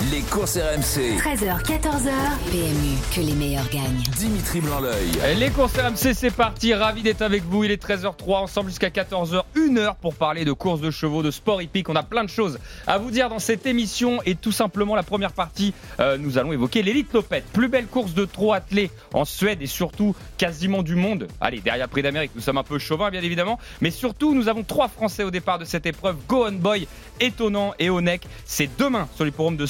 Les courses RMC. 13h, 14h. PMU, que les meilleurs gagnent. Dimitri Blanc-L'œil. Les courses RMC, c'est parti. Ravi d'être avec vous. Il est 13h03, ensemble jusqu'à 14h, une heure pour parler de courses de chevaux, de sport hippique. On a plein de choses à vous dire dans cette émission. Et tout simplement, la première partie, euh, nous allons évoquer l'élite Lopette. Plus belle course de trot attelé en Suède et surtout quasiment du monde. Allez, derrière Prix d'Amérique, nous sommes un peu chauvins, bien évidemment. Mais surtout, nous avons trois Français au départ de cette épreuve. Go On Boy, Étonnant et Onek. C'est demain sur les forums de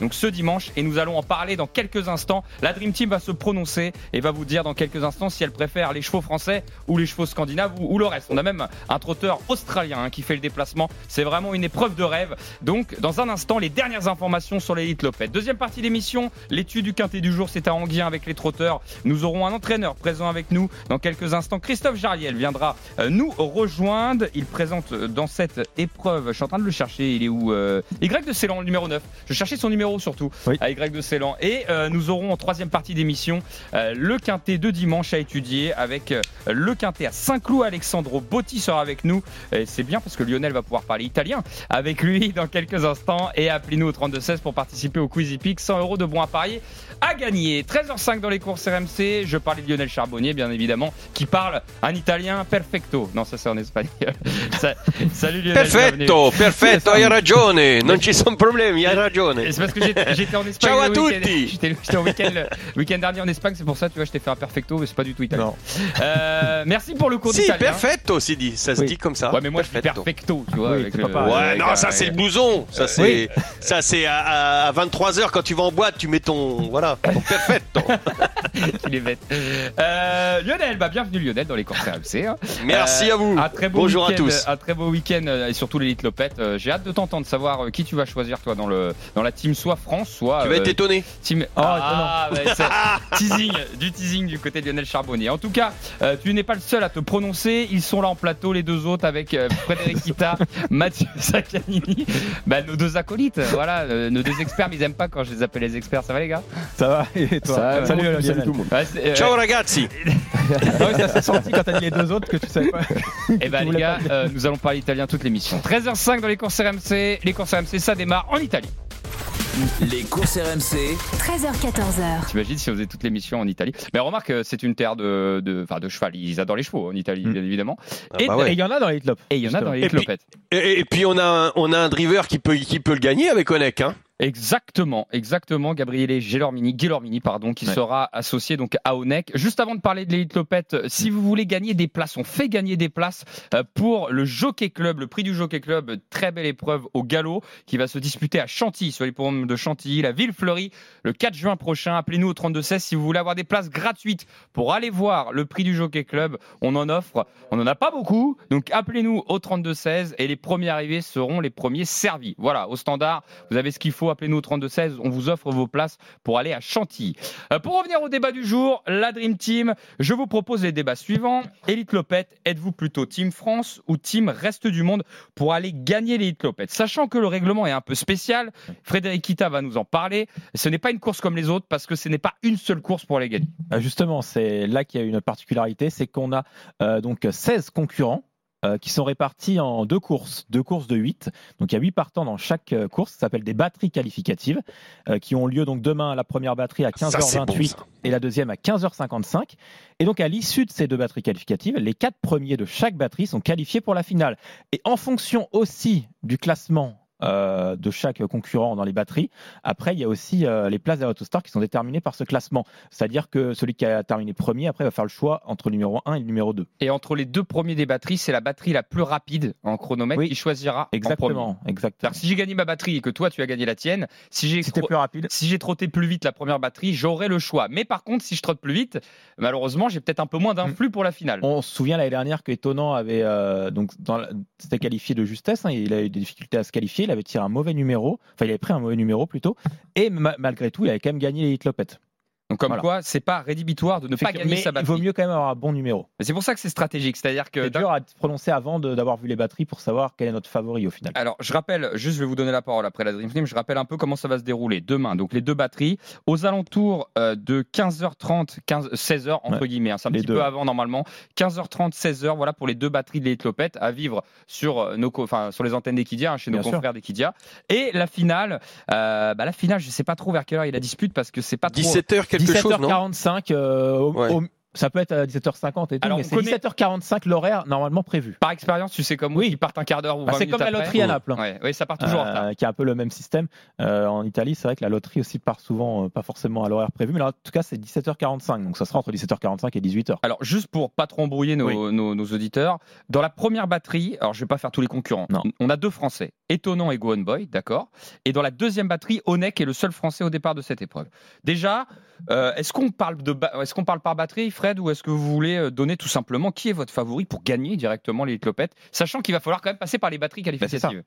Donc ce dimanche. Et nous allons en parler dans quelques instants. La Dream Team va se prononcer et va vous dire dans quelques instants si elle préfère les chevaux français ou les chevaux scandinaves ou, le reste. On a même un trotteur australien hein, qui fait le déplacement. C'est vraiment une épreuve de rêve. Donc dans un instant, les dernières informations sur l'élite Lopette. Deuxième partie d'émission, l'étude du quintet du jour, c'est à Anguien avec les trotteurs. Nous aurons un entraîneur présent avec nous dans quelques instants. Christophe Jariel viendra euh, nous rejoindre. Il présente euh, dans cette épreuve, je suis en train de le chercher, il est où euh, Y de Célan, le numéro 9. Je cherchais son numéro surtout, Oui. à Y de Célan. Et euh, nous aurons en troisième partie d'émission euh, le quintet de dimanche à étudier avec euh, le quintet à Saint-Cloud. Alexandro Botti sera avec nous. Et c'est bien parce que Lionel va pouvoir parler italien avec lui dans quelques instants. Et appelez-nous au 3216 pour participer au Quiz Epic. 100 euros de bons à parier à gagner. 13h05 dans les courses RMC. Je parlais de Lionel Charbonnier, bien évidemment, qui parle un italien perfecto. Non, ça c'est en espagnol. Ça- Salut Lionel. Perfetto, bienvenue. perfetto, hai ragione, non ci sono problemi, hai ragione. C'est parce que j'étais en Espagne. Ciao à tutti. J'étais week-end le week-end dernier en Espagne, c'est pour ça, tu vois, je t'ai fait un perfecto, mais c'est pas du tout italien. Non. Euh, merci pour le cours Si, d'italien. perfetto, si dit, ça se Oui. dit comme ça. Ouais, mais moi je dis perfecto, tu vois. Oui, avec c'est le- pas pareil. Ouais, avec non, un- ça c'est le blouson. Ça c'est, ça c'est à, 23h quand tu vas en boîte, tu mets ton, voilà, ton perfetto. Il est bête. Euh, Lionel, bah bienvenue Lionel dans les courses RMC. hein. Merci Euh, à vous. Un très beau Bonjour à week-end, tous. Un très beau week-end euh, et surtout l'élite Lopette. Euh, J'ai hâte de t'entendre savoir euh, qui tu vas choisir toi dans le dans la team soit France soit Tu vas être euh, étonné. team. ah, ouais, c'est- teasing, du teasing du côté de Lionel Charbonnier. En tout cas, euh, tu n'es pas le seul à te prononcer. Ils sont là en plateau, les deux autres, avec euh, Frédéric Kita, Mathieu Saccanini, bah, nos deux acolytes. Voilà, euh, nos deux experts. Mais ils aiment pas quand je les appelle les experts. Ça va les gars? Ça va et toi? Ça Salut. Lionel. Ouais, c'est, euh, Ciao ragazzi. Ah oui, ça s'est senti quand t'as dit les deux autres que tu savais pas. Eh ben Tu les gars, euh, nous allons parler italien toute l'émission. 13h05 dans les courses RMC. Les courses RMC, ça démarre en Italie. Les courses RMC. 13h, 14h. T'imagines si on faisait toute l'émission en Italie? Mais remarque, euh, c'est une terre de, de, enfin, de cheval. Ils adorent les chevaux en Italie, Mm. bien évidemment. Ah et, bah ouais. Et il y en a dans les Lop. et il y en a dans les Et puis- et puis on a, un, on a un driver qui peut, qui peut le gagner avec Onek, hein. Exactement, exactement. Gabriele Gelormini, Gelormini, pardon, qui Ouais. sera associé donc à Onek. Juste avant de parler de l'élite Lopette, si vous voulez gagner des places, on fait gagner des places euh, pour le Jockey Club, le prix du Jockey Club, très belle épreuve au galop qui va se disputer à Chantilly, sur les programmes de Chantilly, la ville fleurie, le 4 juin prochain. Appelez-nous au 3216 si vous voulez avoir des places gratuites pour aller voir le prix du Jockey Club. On en offre, on n'en a pas beaucoup, donc appelez-nous au 3216 et les premiers arrivés seront les premiers servis. Voilà, au standard, vous avez ce qu'il faut, appelez-nous au 3216, on vous offre vos places pour aller à Chantilly. Euh, pour revenir au débat du jour, la Dream Team, je vous propose les débats suivants. Élite Lopette, êtes-vous plutôt Team France ou Team Reste du Monde pour aller gagner l'Élite Lopette? Sachant que le règlement est un peu spécial, Frédéric Kita va nous en parler. Ce n'est pas une course comme les autres parce que ce n'est pas une seule course pour aller gagner. Ah, Justement, c'est là qu'il y a une particularité, c'est qu'on a euh, donc 16 concurrents euh, qui sont répartis en deux courses, deux courses de 8. Donc il y a 8 partants dans chaque euh, course, ça s'appelle des batteries qualificatives, euh, qui ont lieu donc demain la première batterie à Ça, c'est bon, 15h28 ça. et la deuxième à 15h55. Et donc à l'issue de ces deux batteries qualificatives, les quatre premiers de chaque batterie sont qualifiés pour la finale. Et en fonction aussi du classement euh, de chaque concurrent dans les batteries. Après, il y a aussi euh, les places à Autostar qui sont déterminées par ce classement. C'est-à-dire que celui qui a terminé premier, après, va faire le choix entre le numéro 1 et le numéro 2. Et entre les deux premiers des batteries, c'est la batterie la plus rapide en chronomètre Oui. qui choisira en premier. Exactement, que si j'ai gagné ma batterie et que toi tu as gagné la tienne, si j'ai plus rapide. si j'ai trotté plus vite la première batterie, j'aurai le choix. Mais par contre, si je trotte plus vite, malheureusement, j'ai peut-être un peu moins d'influx pour la finale. On se souvient l'année dernière que Étonnant avait euh, donc c'était qualifié de justesse. hein, il a eu des difficultés à se qualifier. Il avait tiré un mauvais numéro. Enfin, il avait pris un mauvais numéro plutôt. Et ma- malgré tout, il avait quand même gagné les Hit Lopette. Donc comme Voilà. quoi, c'est pas rédhibitoire de ne pas gagner mais sa il batterie. vaut mieux quand même avoir un bon numéro. C'est pour ça que c'est stratégique, c'est-à-dire que C'est dur à se prononcer avant d'avoir vu les batteries pour savoir quel est notre favori au final. Alors, je rappelle, juste, je vais vous donner la parole après la Dream Team. Je rappelle un peu comment ça va se dérouler demain. Donc, les deux batteries, aux alentours euh, de 15h30, 15, 16h, entre Ouais. guillemets. hein. c'est un petit deux. peu avant, normalement. 15h30, 16h, voilà pour les deux batteries de l'Elite Lopette à vivre sur, euh, nos, co- enfin, sur les antennes d'Equidia, hein, chez nos sûr. confrères d'Equidia. Et la finale, euh, bah, la finale, je sais pas trop vers quelle heure il la dispute parce que c'est pas trop. 17h quelque chose, non? 17h45, euh, au- Ouais. au- ça peut être à 17h50 et tout, Alors, mais c'est connaît- 17h45 l'horaire normalement prévu. Par expérience, tu sais comme oui, ils partent un quart d'heure ou 20 Bah, c'est comme la après. loterie à Naples. hein. Ouais, ouais, ça part toujours en retard. Euh, qui a un peu le même système. Euh, en Italie, c'est vrai que la loterie aussi part souvent, euh, pas forcément à l'horaire prévu, mais là, en tout cas, c'est 17h45. Donc ça sera entre 17h45 et 18h. Alors, juste pour pas trop embrouiller nos, nos- nos auditeurs, dans la première batterie, alors je vais pas faire tous les concurrents, Non. on a deux Français, Étonnant et Gohan Boy, d'accord? Et dans la deuxième batterie, Onek est le seul Français au départ de cette épreuve. Déjà, euh, est-ce qu'on parle, de ba- est-ce qu'on parle par batterie, Fred, ou est-ce que vous voulez euh, donner tout simplement qui est votre favori pour gagner directement les clopettes, sachant qu'il va falloir quand même passer par les batteries Bah, c'est qualificatives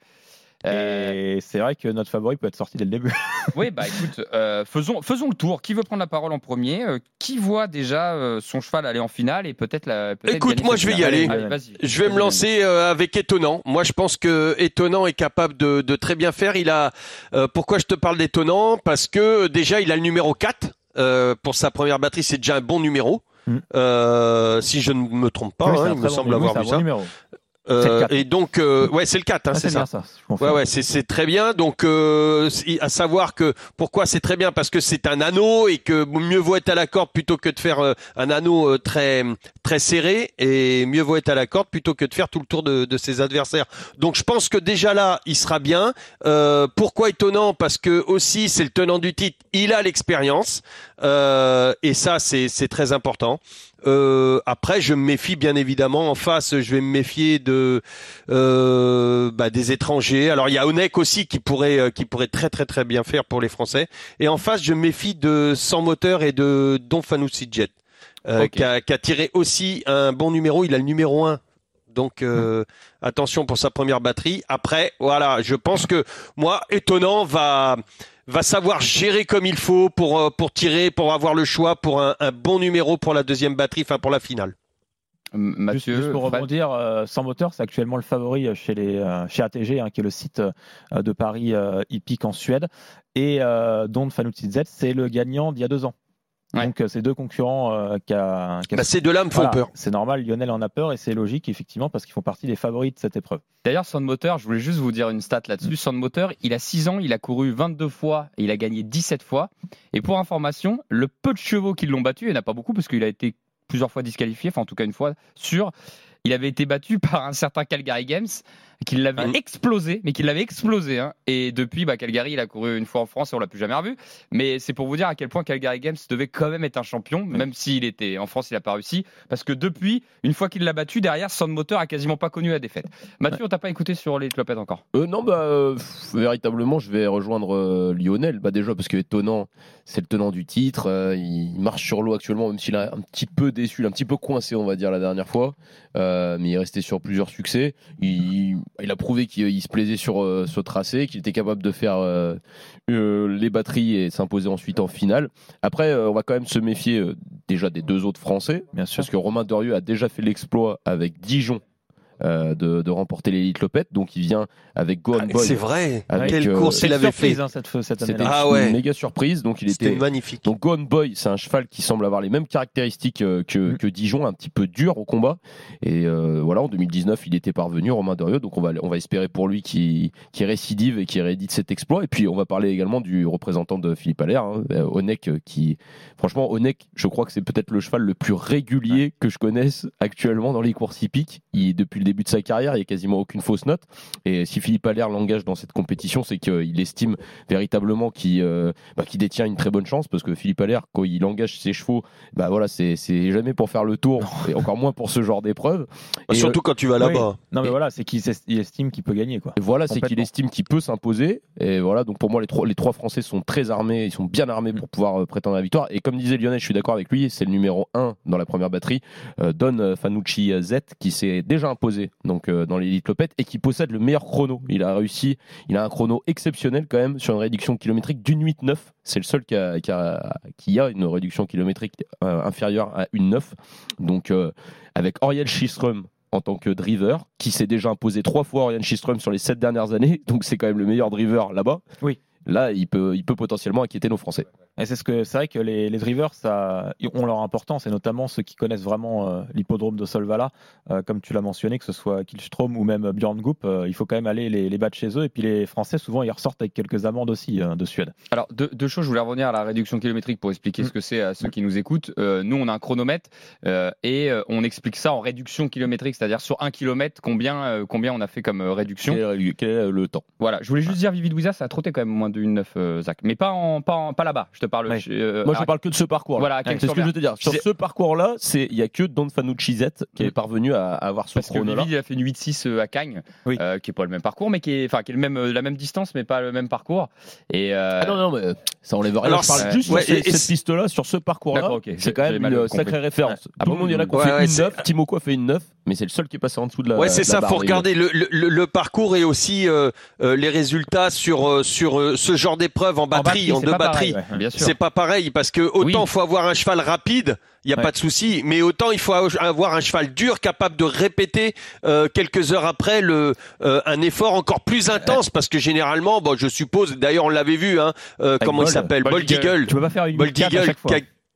Euh, Et c'est vrai que notre favori peut être sorti dès le début. oui, bah écoute, euh, faisons, faisons le tour. Qui veut prendre la parole en premier Euh, Qui voit déjà euh, son cheval aller en finale et peut-être la. Écoute, moi, je vais y aller. Allez, vas-y. Je vais me lancer euh, avec étonnant. Moi, je pense que étonnant est capable de, de très bien faire. Il a. euh, pourquoi je te parle d'étonnant? Parce que déjà, il a le numéro 4 euh, pour sa première batterie. C'est déjà un bon numéro. Mm. Euh, si je ne me trompe pas, Oui, hein, il me semble avoir vu ça. numéro. Euh, C'est le 4. et donc, euh, ouais, c'est le 4, hein, Ah, c'est ça. Ouais, ouais, c'est c'est très bien. Donc, euh, à savoir que pourquoi c'est très bien parce que c'est un anneau et que mieux vaut être à la corde plutôt que de faire euh, un anneau euh, très très serré et mieux vaut être à la corde plutôt que de faire tout le tour de, de ses adversaires. Donc, je pense que déjà là, il sera bien. Euh, pourquoi étonnant? Parce que aussi, c'est le tenant du titre. Il a l'expérience euh, et ça, c'est c'est très important. Euh, après, je me méfie bien évidemment. En face, je vais me méfier de euh, bah, des étrangers. Alors il y a Onek aussi qui pourrait euh, qui pourrait très très très bien faire pour les Français. Et en face, je me méfie de Sans Moteur et de Don Fanucci Jet, euh, qui, a, qui a tiré aussi un bon numéro. Il a le numéro 1 donc euh, attention pour sa première batterie. Après, voilà, je pense que moi, étonnant va va savoir gérer comme il faut pour euh, pour tirer, pour avoir le choix pour un, un bon numéro pour la deuxième batterie, enfin pour la finale. Juste, Mathieu, juste pour rebondir, euh, sans moteur, c'est actuellement le favori chez, les, euh, chez ATG, hein, qui est le site euh, de Paris euh, hippique en Suède. Et euh, Don Fanucci Z, c'est le gagnant d'il y a deux ans. Ouais. Donc, euh, c'est deux concurrents euh, qui a, Bah, ces deux-là me font Voilà, peur. C'est normal, Lionel en a peur et c'est logique, effectivement, parce qu'ils font partie des favoris de cette épreuve. D'ailleurs, Sandmoteur, je voulais juste vous dire une stat là-dessus. Sandmoteur, il a 6 ans, il a couru 22 fois et il a gagné 17 fois. Et pour information, le peu de chevaux qui l'ont battu, il n'y en a pas beaucoup parce qu'il a été plusieurs fois disqualifié, enfin en tout cas une fois sûr, il avait été battu par un certain Calgary Games qui l'avait Ah. explosé, mais qui l'avait explosé. hein. Et depuis, bah, Calgary, il a couru une fois en France et on l'a plus jamais revu. Mais c'est pour vous dire à quel point Calgary Games devait quand même être un champion, même s'il était en France, il n'a pas réussi. Parce que depuis, une fois qu'il l'a battu, derrière, Sandmoteur a quasiment pas connu la défaite. Mathieu, on t'a pas écouté sur les clopettes encore? Euh, non, bah, euh, pff, véritablement, je vais rejoindre euh, Lionel. Bah, déjà, parce que étonnant, c'est le tenant du titre. euh, il marche sur l'eau actuellement, même s'il a un petit peu déçu, un petit peu coincé, on va dire, la dernière fois. Mais il est resté sur plusieurs succès. Il, il a prouvé qu'il il se plaisait sur euh, ce tracé, qu'il était capable de faire euh, les batteries et s'imposer ensuite en finale. Après, euh, on va quand même se méfier déjà des deux autres Français. Bien sûr. Parce que Romain Dorieux a déjà fait l'exploit avec Dijon euh, de, de remporter l'élite Lopette. Donc il vient avec Gohan Ah, Boy. c'est vrai. Avec, Quelle euh, course il avait fait. hein, cette, cette C'était. Ah une ouais. méga surprise. Donc il était. magnifique. Donc Gohan Boy, c'est un cheval qui semble avoir les mêmes caractéristiques euh, que, Mm. que Dijon, un petit peu dur au combat. Et euh, voilà, en 2019, il était parvenu, Romain Dorieux. Donc on va, on va espérer pour lui qu'il qu'il récidive et qu'il réédite cet exploit. Et puis on va parler également du représentant de Philippe Allaire, hein, Onek, qui, franchement, Onek, je crois que c'est peut-être le cheval le plus régulier que je connaisse actuellement dans les courses hippiques. Il, depuis le début de sa carrière, il n'y a quasiment aucune fausse note. Et si Philippe Allaire l'engage dans cette compétition, c'est qu'il estime véritablement qu'il euh, bah, détient une très bonne chance parce que Philippe Allaire, quand il engage ses chevaux, bah voilà, c'est c'est jamais pour faire le tour et encore moins pour ce genre d'épreuve. Et, Surtout quand tu vas là-bas. Non, mais Et- voilà, c'est qu'il estime qu'il peut gagner. Quoi. euh, voilà, c'est qu'il estime qu'il peut s'imposer. Et voilà, donc pour moi, les trois, les trois Français sont très armés, ils sont bien armés pour pouvoir euh, prétendre à la victoire. Et comme disait Lionel, je suis d'accord avec lui, c'est le numéro 1 dans la première batterie, euh, Don Fanucci Z, qui s'est déjà imposé donc euh, dans l'élite Lopette et qui possède le meilleur chrono. Il a réussi, il a un chrono exceptionnel quand même sur une réduction kilométrique d'une 8-9. C'est le seul qui a, qui, a, une réduction kilométrique euh, inférieure à une 9. Donc euh, avec Oriel Schistrom en tant que driver, qui s'est déjà imposé trois fois Oriel Schistrom sur les sept dernières années, donc c'est quand même le meilleur driver là-bas. Oui. Là, il peut, il peut potentiellement inquiéter nos Français. Et c'est ce que c'est vrai que les, les drivers ça, ont leur importance et notamment ceux qui connaissent vraiment euh, l'hippodrome de Solvala, euh, comme tu l'as mentionné, que ce soit Kilstrom ou même Björn Goop, euh, il faut quand même aller les, les battre chez eux. Et puis les Français souvent ils ressortent avec quelques amendes aussi euh, de Suède. Alors, deux, deux choses, je voulais revenir à la réduction kilométrique pour expliquer Mm. ce que c'est à ceux qui nous écoutent. Euh, nous, on a un chronomètre euh, et on explique ça en réduction kilométrique, c'est-à-dire sur un kilomètre, combien, euh, combien on a fait comme réduction. Quel est, quel est le temps? Voilà, je voulais juste dire, Vivid ça a trotté quand même moins de 1,9, euh, Zach. Mais pas, en, pas, en- pas là-bas, je te parle. Ouais. euh, Moi, je à- parle que de ce parcours. Voilà, à c'est ce que je veux te dire. Sur ce parcours-là, c'est il y a que Don Fanucci Z qui est Mm. parvenu à, à avoir ce Parce. Vivid, il a fait une 8-6 euh, à Cagnes, Oui. euh, qui est pas le même parcours, mais qui est, enfin, qui est le même, la même distance, mais pas le même parcours. Et euh, Ah non, non, mais ça enlève rien. Alors, je parle juste ouais, sur et- cette, et cette piste-là, sur ce parcours-là. C'est quand même une sacrée référence. Ah Tout le monde, y en a qui fait une c'est- 9. Timoko a fait une 9, mais c'est le seul qui est passé en dessous de la. Ouais, c'est ça. barre Faut regarder le, le, le- le parcours et aussi euh, euh, les résultats sur euh, sur euh, ce genre d'épreuve en batterie, en, deux batteries. ouais. C'est pas pareil parce que autant Oui. faut avoir un cheval rapide, il y a Ouais. pas de souci, mais autant il faut avoir un cheval dur capable de répéter euh, quelques heures après le euh, un effort encore plus intense parce que généralement, bon, je suppose, d'ailleurs on l'avait vu, hein, euh, comment il Bold. s'appelle, Bold Eagle. Eagle, Tu peux pas faire une Bold 8-4 à Eagle chaque fois.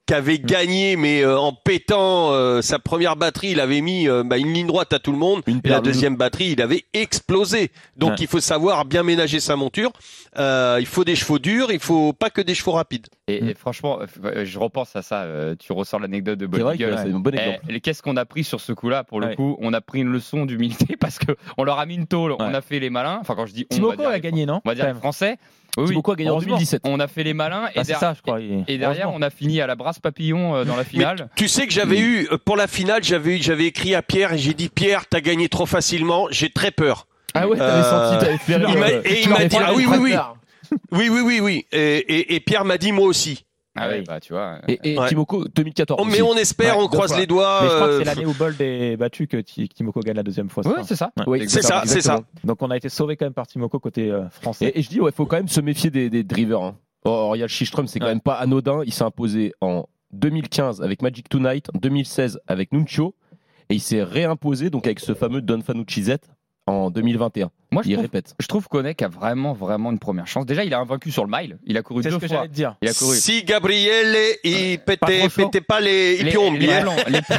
Qui, avait gagné, mais euh, en pétant euh, sa première batterie, il avait mis euh, bah, une ligne droite à tout le monde. Une Et la deuxième batterie, il avait explosé. Donc Ouais. il faut savoir bien ménager sa monture. Euh, il faut des chevaux durs, il faut pas que des chevaux rapides. Et, Mm. et franchement, je repense à ça. tu ressors l'anecdote de Eagle. c'est un bon exemple. Eh, Qu'est-ce qu'on a pris sur ce coup-là? Pour le Ouais. coup, on a pris une leçon d'humilité parce que on leur a mis une tôle. On a fait les malins. Enfin, quand je dis on, on va Timoko dire a gagné, non? On va dire les même. Français. Oui, oui. Timoko a gagné en Heureusement. 2017. On a fait les malins et, Ah, der- ça, je crois. il- et derrière, on a fini à la brasse papillon euh, dans la finale. Tu sais que j'avais eu euh, pour la finale, j'avais eu- j'avais écrit à Pierre et j'ai dit Pierre, t'as gagné trop facilement, j'ai très peur. Ah ouais, t'avais Euh, senti, t'avais fait il euh, et il m'a dit, ah oui, oui, oui. Oui, oui, oui, oui. Et, et- et Pierre m'a dit moi aussi. Ah oui, bah tu vois. Et, et Ouais. Timoko 2014. Oh, mais on espère, Ouais, on croise fois. les doigts. Mais je crois que c'est euh, l'année où Bold est battu que Ti- Timoko gagne la deuxième fois. Oui, c'est ça. Oui, C'est ça, c'est ça. Donc on a été sauvé quand même par Timoko côté euh, français. Et, et je dis, ouais, faut quand même se méfier des, des drivers. Hein. Oriel Schistrom, c'est quand Ouais. même pas anodin. Il s'est imposé en 2015 avec Magic Tonight, en 2016 avec Nuncio, et il s'est réimposé donc avec ce fameux Don Fanucci Z en 2021. Moi, je Il trouve, répète. je trouve qu'Onek a vraiment, vraiment une première chance. Déjà, il a invaincu sur le mile. Il a couru C'est deux ce que fois. te dire. Il a couru. Si Gabriele, il Pas pétait, chaud. pétait pas les, les Les- pions, les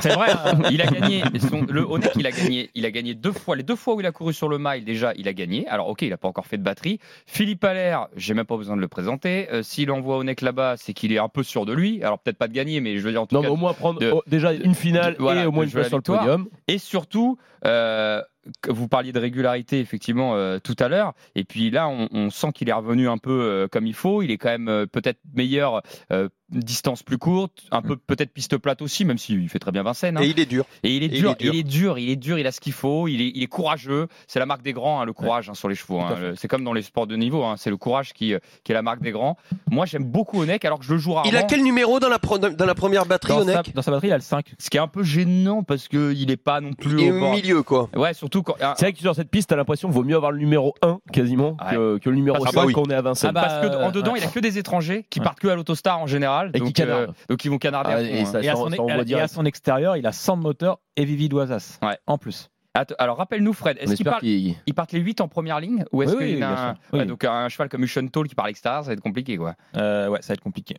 c'est vrai. hein. Il a gagné. son- le Onek, il a gagné. Il a gagné deux fois. Les deux fois où il a couru sur le mile, déjà, il a gagné. Alors, ok, il a pas encore fait de batterie. Philippe Allaire, j'ai même pas besoin de le présenter. Euh, S'il envoie Onek là-bas, c'est qu'il est un peu sûr de lui. Alors peut-être pas de gagner, mais je veux dire en tout Non, cas. mais au moins prendre de- oh, déjà une finale de- voilà, et au moins une place la sur le podium. Et surtout, euh, vous parliez de régularité effectivement euh, tout à l'heure. Et puis là, on, on sent qu'il est revenu un peu euh, comme il faut. Il est quand même euh, peut-être meilleur, euh, distance plus courte, un peu peut-être piste plate aussi, même s'il fait très bien Vincennes. hein. Et il est dur. Et il est Et dur, il est il est dur, il est dur, il a ce qu'il faut, il est, il est courageux. C'est la marque des grands, hein, le courage hein, sur les chevaux. Hein. C'est comme dans les sports de niveau, hein, c'est le courage qui, euh, qui est la marque des grands. Moi, j'aime beaucoup Onek, alors que je le joue rarement. Il a quel numéro dans la, pro- dans la première batterie, Dans sa, dans sa batterie, il a le 5. Ce qui est un peu gênant parce qu'il n'est pas non plus Il est au bord. milieu, quoi. Ouais, surtout quand. ah, C'est vrai que sur cette piste, t'as l'impression qu'il vaut mieux avoir le numéro 1 quasiment que, que le numéro 5 que- oui. quand on est à Vincennes. Ah bah, Parce que en euh, dedans, ouais. il a que des étrangers qui partent que à l'autostar en général. Et qui donc, ils vont canarder. Ah, à et fond, hein. son, et à- et à son extérieur, il a 100 moteurs et Vivi d'Oisas. Ouais. En plus. Alors rappelle-nous, Fred, est-ce partent, qu'il ils partent les 8 en première ligne ou est-ce Oui, oui, qu'il y a bien un, sûr. Oui. ouais, donc un cheval comme Ushuntal qui part à l'extérieur, ça va être compliqué quoi. Euh, ouais, ça va être compliqué.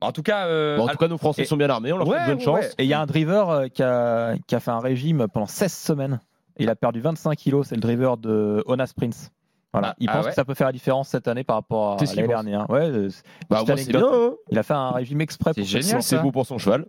En tout cas, euh, Bon, en tout cas, nos Français et- sont bien armés, on leur Ouais, souhaite bonne ouais, chance. ouais. Et il y a un driver euh, qui a, qui a fait un régime pendant 16 semaines. Il a perdu 25 kilos. C'est le driver de Onas Prince. Voilà. Ah, il ah pense ouais que ça peut faire la différence cette année par rapport à C'est l'année dernière. Ouais, euh, Bah, moi, c'est bien. hein. Il a fait un régime exprès C'est pour cette génial. C'est beau pour son cheval.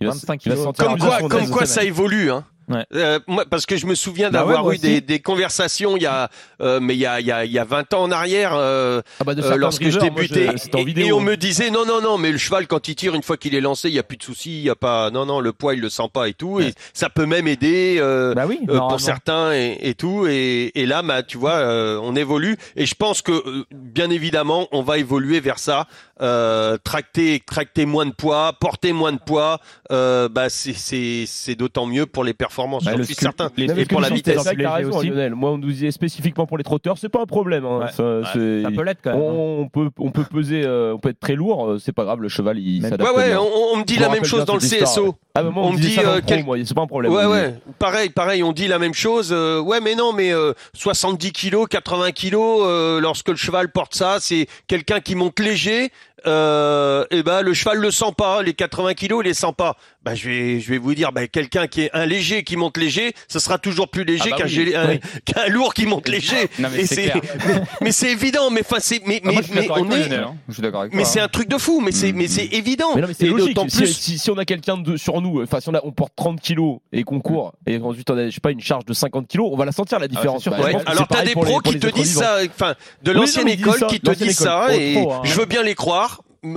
Il va, 25 il va se kilos. sentir Comme quoi, comme quoi ça évolue, hein. Ouais. Euh, moi, parce que je me souviens Bah ouais, d'avoir eu des, des conversations il y a, euh, mais il y a, il y a, il y a 20 ans en arrière, euh, Ah bah euh, lorsque je moi, débutais, en et, vidéo. et on me disait non, non, non, mais le cheval quand il tire une fois qu'il est lancé, il y a plus de soucis, il y a pas, non, non, le poids il le sent pas et tout, et ça peut même aider. Euh, Bah oui, euh, pour certains et, et tout et, et là bah tu vois on évolue et je pense que bien évidemment on va évoluer vers ça euh, tracter, tracter moins de poids, porter moins de poids, euh, bah c'est c'est c'est d'autant mieux pour les performances. Bah, J'en le suis certain. les- Et pour la vitesse. t'as Léger raison, aussi. Lionel. Moi, on nous disait spécifiquement pour les trotteurs, c'est pas un problème. hein. Ouais. Ça, Ouais, ça peut l'être quand même. hein. on, on peut, on peut peser, euh, on peut être très lourd, euh, c'est pas grave, le cheval il s'adapte. Ouais ouais, on, on me dit Je la me même chose dans le CSO. ouais. Ah, bah, moi, On on, me dit ça euh, quel- moi, c'est pas un problème. Ouais On ouais, pareil pareil, on dit la même chose. euh, ouais mais non mais euh, 70 kilos, 80 kilos, lorsque le cheval porte ça, c'est quelqu'un qui monte léger. Euh, et ben le cheval le sent pas, les 80 kilos il les sent pas. Bah je vais je vais vous dire, bah, quelqu'un qui est un léger qui monte léger, ça sera toujours plus léger Ah bah qu'un oui, gé- un- oui. qu'un lourd qui monte léger. Non, mais c'est mais, évident, mais enfin c'est mais Ah, moi, mais on toi, est Lionel, hein. Je suis mais c'est hein. un truc de fou, mais c'est Mm, mais mm. c'est évident. Mais non, mais c'est Et logique. d'autant Si, plus si, si on a quelqu'un de sur nous, enfin, si on, a, on porte 30 kilos et qu'on court, et ensuite on a, je sais pas, une charge de 50 kilos, on va la sentir la différence. Bah, Ouais, pense que alors t'as des pros qui te disent ça, enfin de l'ancienne école qui te disent ça et hein. je veux bien les croire.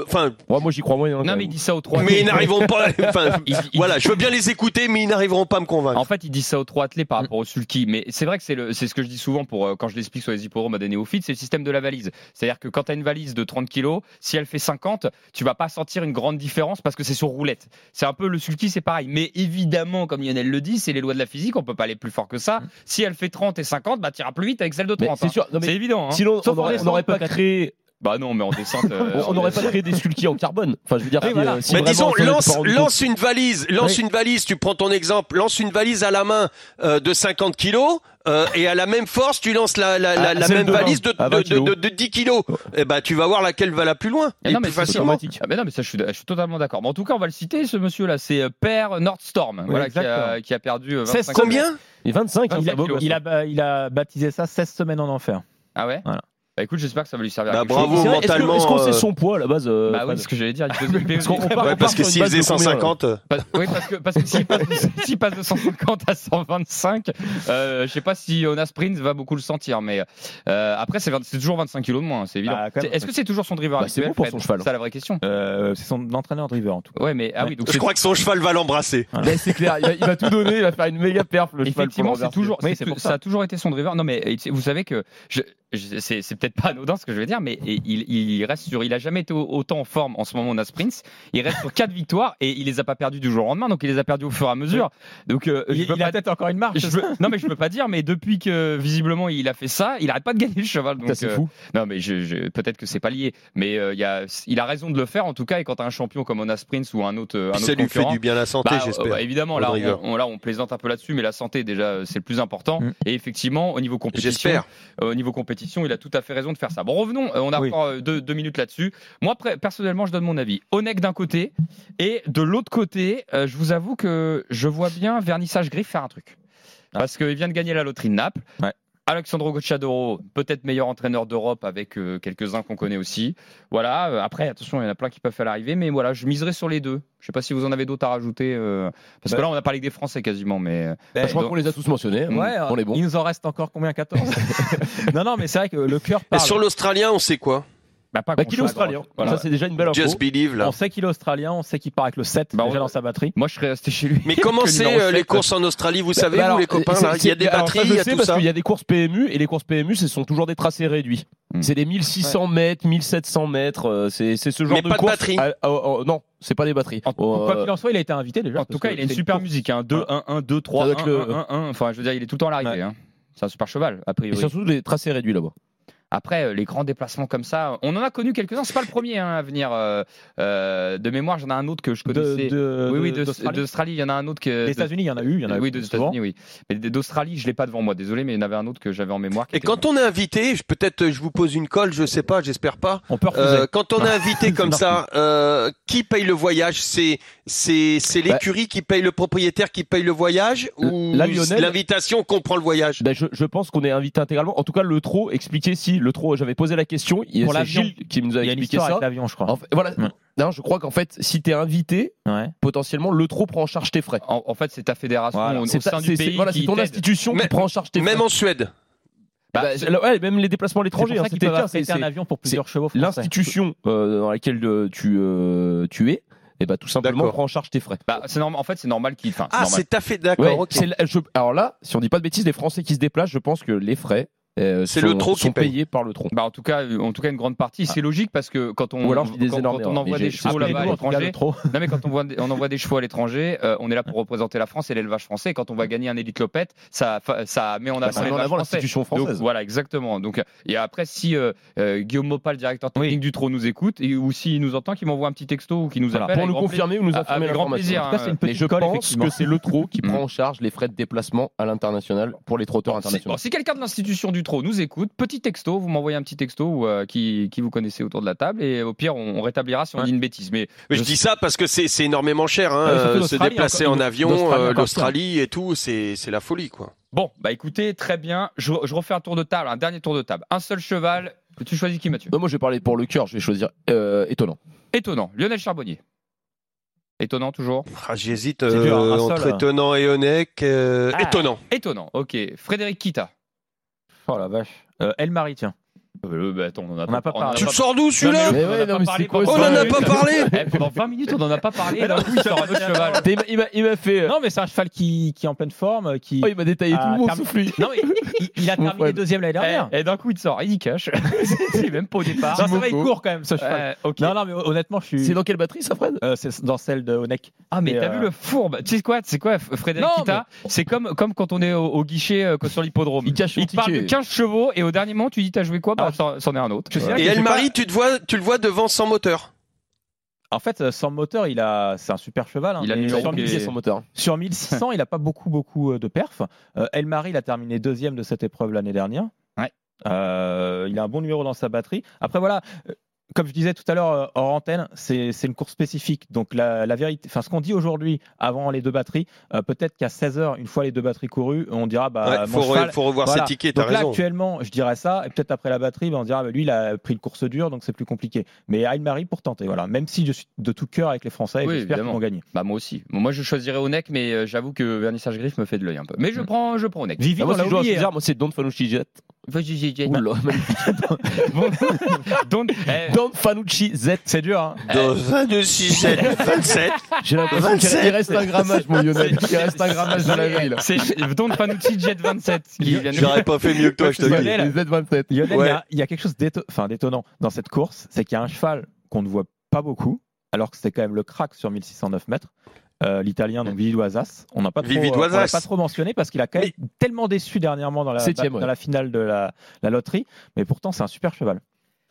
Enfin, Ouais, moi j'y crois moyen. Non, mais ils disent ça aux trois. mais ils n'arriveront pas. Enfin, voilà, je veux bien les écouter, mais ils n'arriveront pas à me convaincre. En fait, ils disent ça aux trois athlètes par rapport au sulky. Mais c'est vrai que c'est le- c'est ce que je dis souvent pour euh, quand je l'explique sur les hippodromes à des néophytes, c'est le système de la valise. C'est-à-dire que quand tu as une valise de 30 kilos, si elle fait 50, tu vas pas sentir une grande différence parce que c'est sur roulette. C'est un peu le sulky, c'est pareil. Mais évidemment, comme Lionel le dit, c'est les lois de la physique, on peut pas aller plus fort que ça. Si elle fait 30 et 50, bah t'iras plus vite avec celle de Mais 30. c'est hein. sûr. C'est évident. hein. Sinon, Sauf on n'aurait pas créé, Bah non, mais en descente. euh, on n'aurait pas créé des sulky en carbone. Enfin, je veux dire, Oui, si, voilà. euh, si Mais vraiment disons, lance, lance une valise, lance Oui. une valise. Tu prends ton exemple, lance une valise à la main euh, de 50 kilos. euh, et à la même force, tu lances la, la, la, Ah, la même de 20, valise de, à de, 20 de, kilos. de- de 10 kilos. Et ben, tu vas voir laquelle va la plus loin. Ah Et non, mais plus c'est facilement. automatique. Ah ben non, mais ça, je suis, je suis totalement d'accord. Mais en tout cas, on va le citer, ce monsieur-là. C'est euh, Père Nordstorm, voilà, qui, a, qui a perdu euh, 16 25 Combien? Et 25, hein, Il ça a, il, a, ba- il a baptisé ça 16 semaines en enfer. Ah ouais? Voilà. Bah écoute, j'espère que ça va lui servir Bah, quelque bravo. chose. Vrai, mentalement, Est-ce qu'on euh, sait son poids à la base euh, Bah oui, c'est ce que j'allais dire. Il peut- il peut- Parce qu'on- on part- Ouais, parce que s'il faisait de combien, là 150. euh, Pas- Oui, parce que, parce que s'il passe, de 150 à 125, euh, je sais pas si Ona Sprint va beaucoup le sentir, mais euh, après, c'est, 20 c'est toujours 25 kilos de moins, c'est évident. Bah, Est-ce que c'est toujours son driver Bah, c'est bon pour son cheval, hein. C'est ça la vraie question. Euh, c'est son entraîneur driver en tout cas. Ouais, mais ah oui, donc Je crois que son cheval va l'embrasser. Mais c'est clair, il va, il va tout donner, il va faire une méga perf le cheval. Effectivement, ça. ça. a toujours été son driver. Non, mais vous savez que c'est, c'est peut-être pas anodin ce que je vais dire, mais il, il reste sur, il a jamais été au- autant en forme en ce moment on a Sprints. Il reste sur quatre victoires et il les a pas perdues du jour au lendemain, donc il les a perdues au fur et à mesure. Donc euh, Il, il a pas- peut-être encore une marche. je veux- non mais je peux pas dire, mais depuis que visiblement il a fait ça, il arrête pas de gagner le cheval. Donc c'est euh, fou. non mais je, je- peut-être que c'est pas lié, mais euh, il y a, il a raison de le faire en tout cas. Et quand t'as un champion comme Ona Sprints ou un autre, un autre ça lui fait du bien à la santé, bah, j'espère. bah, évidemment, là on, on- là on plaisante un peu là-dessus, mais la santé déjà c'est le plus important. Mm. Et effectivement, au niveau compétition, J'espère. euh, au niveau compétition, il a tout à fait raison de faire ça. Bon, revenons. euh, on a Oui. encore euh, deux, deux minutes là-dessus. Moi, personnellement, je donne mon avis. Onek d'un côté et de l'autre côté, euh, je vous avoue que je vois bien Vernissage Griff faire un truc. Parce qu'il vient de gagner la loterie de Naples. Ouais. Alexandro Gocciadoro, peut-être meilleur entraîneur d'Europe avec euh, quelques-uns qu'on connaît aussi. Voilà. euh, après, attention, il y en a plein qui peuvent faire l'arrivée, mais voilà, je miserai sur les deux. Je sais pas si vous en avez d'autres à rajouter, euh, parce que Bah. là, on a parlé que des Français quasiment, mais Ben, Je crois qu'on les a tous mentionnés. Ouais, on est bon. il nous en reste encore combien 14 Non, non, mais c'est vrai que le cœur Et parle. sur l'Australien, on sait quoi? Bah, pas Bah, qu'il est australien. Voilà. Ça, c'est déjà une belle info. Just Believe, là. On sait qu'il est australien, on sait qu'il part avec le 7 Bah, déjà on- dans sa batterie. Moi, je serais resté chez lui. Mais comment c'est euh, les courses en Australie Vous savez, Bah vous, alors, les copains, là, il y a des alors, batteries, ça, il je y a sais tout parce ça. qu'il y a des courses PMU et les courses PMU, ce sont toujours des tracés réduits. Hmm. C'est des 1600 mètres, 1700 mètres. euh, C'est ce genre Mais de pas de course. batterie. Ah, ah, ah, non, c'est pas des batteries. En- Oh, Quoi euh, qu'il en soit, il a été invité déjà. En tout cas, il a une super musique. Hein. 2, 1, 1, 2, 3, Ça 1, doit être le- 1, 1, 1. Enfin, je veux dire, il est tout le temps à l'arrivée. Hein. C'est un super cheval, a et priori. surtout des tracés réduits là-bas. Après, euh, les grands déplacements comme ça, on en a connu quelques-uns. C'est pas le premier hein, à venir. euh, euh, de mémoire, j'en ai un autre que je connaissais. de- oui, oui, d'Australie. Il y en a un autre que. Des États-Unis, il y en a eu. Il y en a oui, eu des. États-Unis, oui. Mais d'Australie, je l'ai pas devant moi. Désolé, mais il y en avait un autre que j'avais en mémoire. Et quand bon. on est invité, je- peut-être je vous pose une colle, je sais pas, j'espère pas. On peut refuser. Euh, quand on est invité comme ça, euh, qui paye le voyage? C'est c'est c'est Bah- l'écurie qui paye le propriétaire qui paye le voyage ou l'invitation comprend le voyage? Ben, je, je pense qu'on est invité intégralement. En tout cas, le trop expliqué si le trop. J'avais posé la question. Il- Pour C'est l'avion. Gilles qui nous a il y a expliqué ça. avec l'avion, je crois. En fait, voilà. Ouais. Non, je crois qu'en fait, si t'es invité, Ouais. potentiellement le trop prend en charge tes frais. En, en fait, c'est ta fédération Voilà. au, au C'est sein ta- du c'est- c'est- pays. voilà, c'est ton t'aide. institution Mais- qui prend en charge tes Même frais. en Suède. Bah, Bah, ouais, même les déplacements à C'est pour l'étranger. hein, c'était un avion pour plusieurs chevaux français. L'institution euh, dans laquelle euh, tu, euh, tu es, et bah, tout simplement D'accord. prend en charge tes frais. Bah, c'est normal. En fait, c'est normal qu'il. Ah, c'est à fait d'accord. Ouais, alors là, si on dit pas de bêtises, les Français qui se déplacent, je pense que les frais euh, C'est le trot qui sont paye. payés par le trot. Bah en tout cas, en tout cas une grande partie. C'est logique parce que quand on Ou alors je dis des quand, énormes quand on envoie mais des chevaux là-bas à l'étranger, trop. non mais quand on, voit, on envoie des chevaux à l'étranger, euh, on est là pour représenter la France et l'élevage français. Quand on va gagner un élite lopette, ça, ça met en Bah, avant en l'élevage français. Donc, française. voilà, exactement. Donc, euh, et après, si euh, euh, Guillaume Mopal, directeur technique Oui. du Trot, nous écoute, et, ou s'il nous entend, qu'il m'envoie un petit texto ou qu'il nous Voilà. appelle. Pour avec nous confirmer ou nous Ah, affirmer grand plaisir, une Mais je pense que c'est le trot qui Mm. prend en charge les frais de déplacement à l'international pour les trotteurs internationaux. si quelqu'un de l'institution du Trot nous écoute, petit texto, vous m'envoyez un petit texto ou, euh, qui, qui vous connaissez autour de la table, et au pire, on, on rétabliera si on Ouais. dit une bêtise. Mais Mais je dis ça parce que c'est énormément cher, hein, surtout euh, se déplacer encore- en avion, l'Australie, euh, l'Australie et tout, c'est la folie, quoi. bon, bah écoutez, très bien. Je, je refais un tour de table, un dernier tour de table. Un seul cheval. Tu choisis qui, Mathieu? Non, moi je vais parler pour le cœur, je vais choisir euh, étonnant. Étonnant. Lionel Charbonnier. Étonnant toujours? Ah, J'hésite euh, un entre seul. étonnant et Honeck. euh, Ah. Étonnant. Étonnant. Ok. Frédéric Kita. Oh la vache. Euh, El Marie, tiens. Euh, bah, attends, on en a On pas parlé. Tu le sors d'où celui-là on n'en a 20 pas minutes. parlé Eh, Pendant 20 minutes, on n'en a pas parlé. et d'un coup, il sort un autre cheval. Il m'a- fait. euh, Non, mais c'est un cheval qui, qui est en pleine forme, qui. Oh, il m'a détaillé Ah, tout mon souffle. lui. Non, mais il, il a terminé deuxième l'année dernière. Et, et d'un coup, il sort. Il y cache. c'est même pas au départ. Non, ça va, il court quand même, ce cheval. Euh. Non, non, mais honnêtement, je suis. C'est dans quelle batterie ça, Fred? Euh, c'est dans celle de Onek. Ah mais t'as vu le fourbe? Tu sais quoi C'est quoi Frédéric Non, Kita C'est comme comme quand on est au, guichet sur l'hippodrome. Il cache Il te parle de ticket. 15 chevaux et au dernier moment tu dis t'as joué quoi? C'en est un autre. Et El-Marie, pas- tu, te vois, tu le vois devant sans moteur. En fait, euh, sans moteur, il a, c'est un super cheval. hein, Il a sur, qui est- 1000 C'est son moteur. sur 1600, il a pas beaucoup, beaucoup euh, de perf. Euh, El Marie, il a terminé deuxième de cette épreuve l'année dernière. Ouais. Euh, il a un bon numéro dans sa batterie. Après, voilà. Comme je disais tout à l'heure euh, hors antenne, c'est une course spécifique. Donc la, la vérité, enfin ce qu'on dit aujourd'hui avant les deux batteries, euh, peut-être qu'à 16 h une fois les deux batteries courues, on dira bah Ouais, mon faut, re- cheval, faut revoir voilà. ses tickets, Donc là, raison. actuellement, je dirais ça, et peut-être après la batterie, ben, on dira, bah, lui, il a pris une course dure, donc c'est plus compliqué. Mais Aïe Marie pour tenter, voilà. Même si je suis de tout cœur avec les Français, et Oui, j'espère qu'ils évidemment. vont gagner. Bah moi aussi. Bon, moi je choisirais Onek mais euh, j'avoue que Vernissage Griffe me fait de l'œil un peu. Mais je prends je prends Onek. Vivi, Ah, moi, on l'a si je oublié. hein. moi c'est Don Fanucci Jet. Vas-y. Bon, donc, eh, Don Fanucci Z. C'est dur, hein. 22, 6, 7, 27. J'ai l'impression 27. qu'il reste un grammage, mon Lionel. Il reste un grammage de la veille. là. c'est Don Fanucci Jet 27 qui vient de- J'aurais pas fait mieux que toi, je te C'est dis. Lionel. les Z27. Lionel, Ouais. il y a- il y, a quelque chose d'étonnant dans cette course, c'est qu'il y a un cheval qu'on ne voit pas beaucoup, alors que c'était quand même le crack sur 1609 mètres. Euh, L'italien, donc Vivi Doisas. On n'a pas, trop- on pas trop mentionné parce qu'il a quand même tellement déçu dernièrement dans la, Septième, dans ouais. la finale de la, la loterie, mais pourtant c'est un super cheval.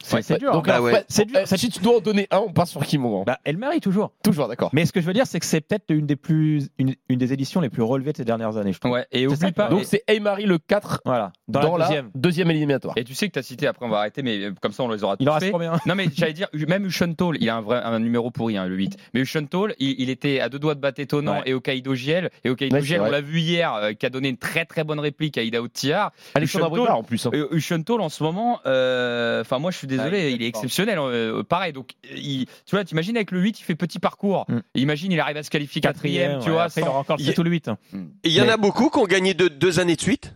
C'est Ouais, c'est dur. Donc, hein. Bah alors, ouais. C'est dur, Si tu dois en donner un, on part sur qui, mon grand Bah, elle marie toujours. Toujours, d'accord. Mais ce que je veux dire, c'est que c'est peut-être une des plus, une, une des éditions les plus relevées de ces dernières années, je trouve. Ouais, et C'est oublie pas. Donc et- c'est Aymari le 4 Voilà. dans, Dans, la la deuxième. deuxième éliminatoire. Et tu sais que tu as cité, après on va arrêter, mais euh, comme ça on les aura tous Il en reste combien? Non mais j'allais dire, même Ushon Toll, il a un, vrai, un numéro pourri, hein, le 8. Mais Toll, il, il était à deux doigts de battre étonnant Ouais. et au Kaido Giel. Et au Kaido Ouais, c'est Giel, on l'a vu hier, euh, qui a donné une très très bonne réplique à Ida Otiar. Alexandre en plus. hein. Euh, Ushon Toll en ce moment, euh, enfin moi je suis désolé, Ah, il est il est fort. exceptionnel. euh, pareil, donc il, tu vois, t'imagines avec le 8, il fait petit parcours. Mm. Imagine, il arrive à se qualifier quatrième, tu ouais, vois. après, il sans- aura encore le Il y a- 7 ou le 8. Et Il y en a beaucoup qui ont gagné deux, deux années de suite?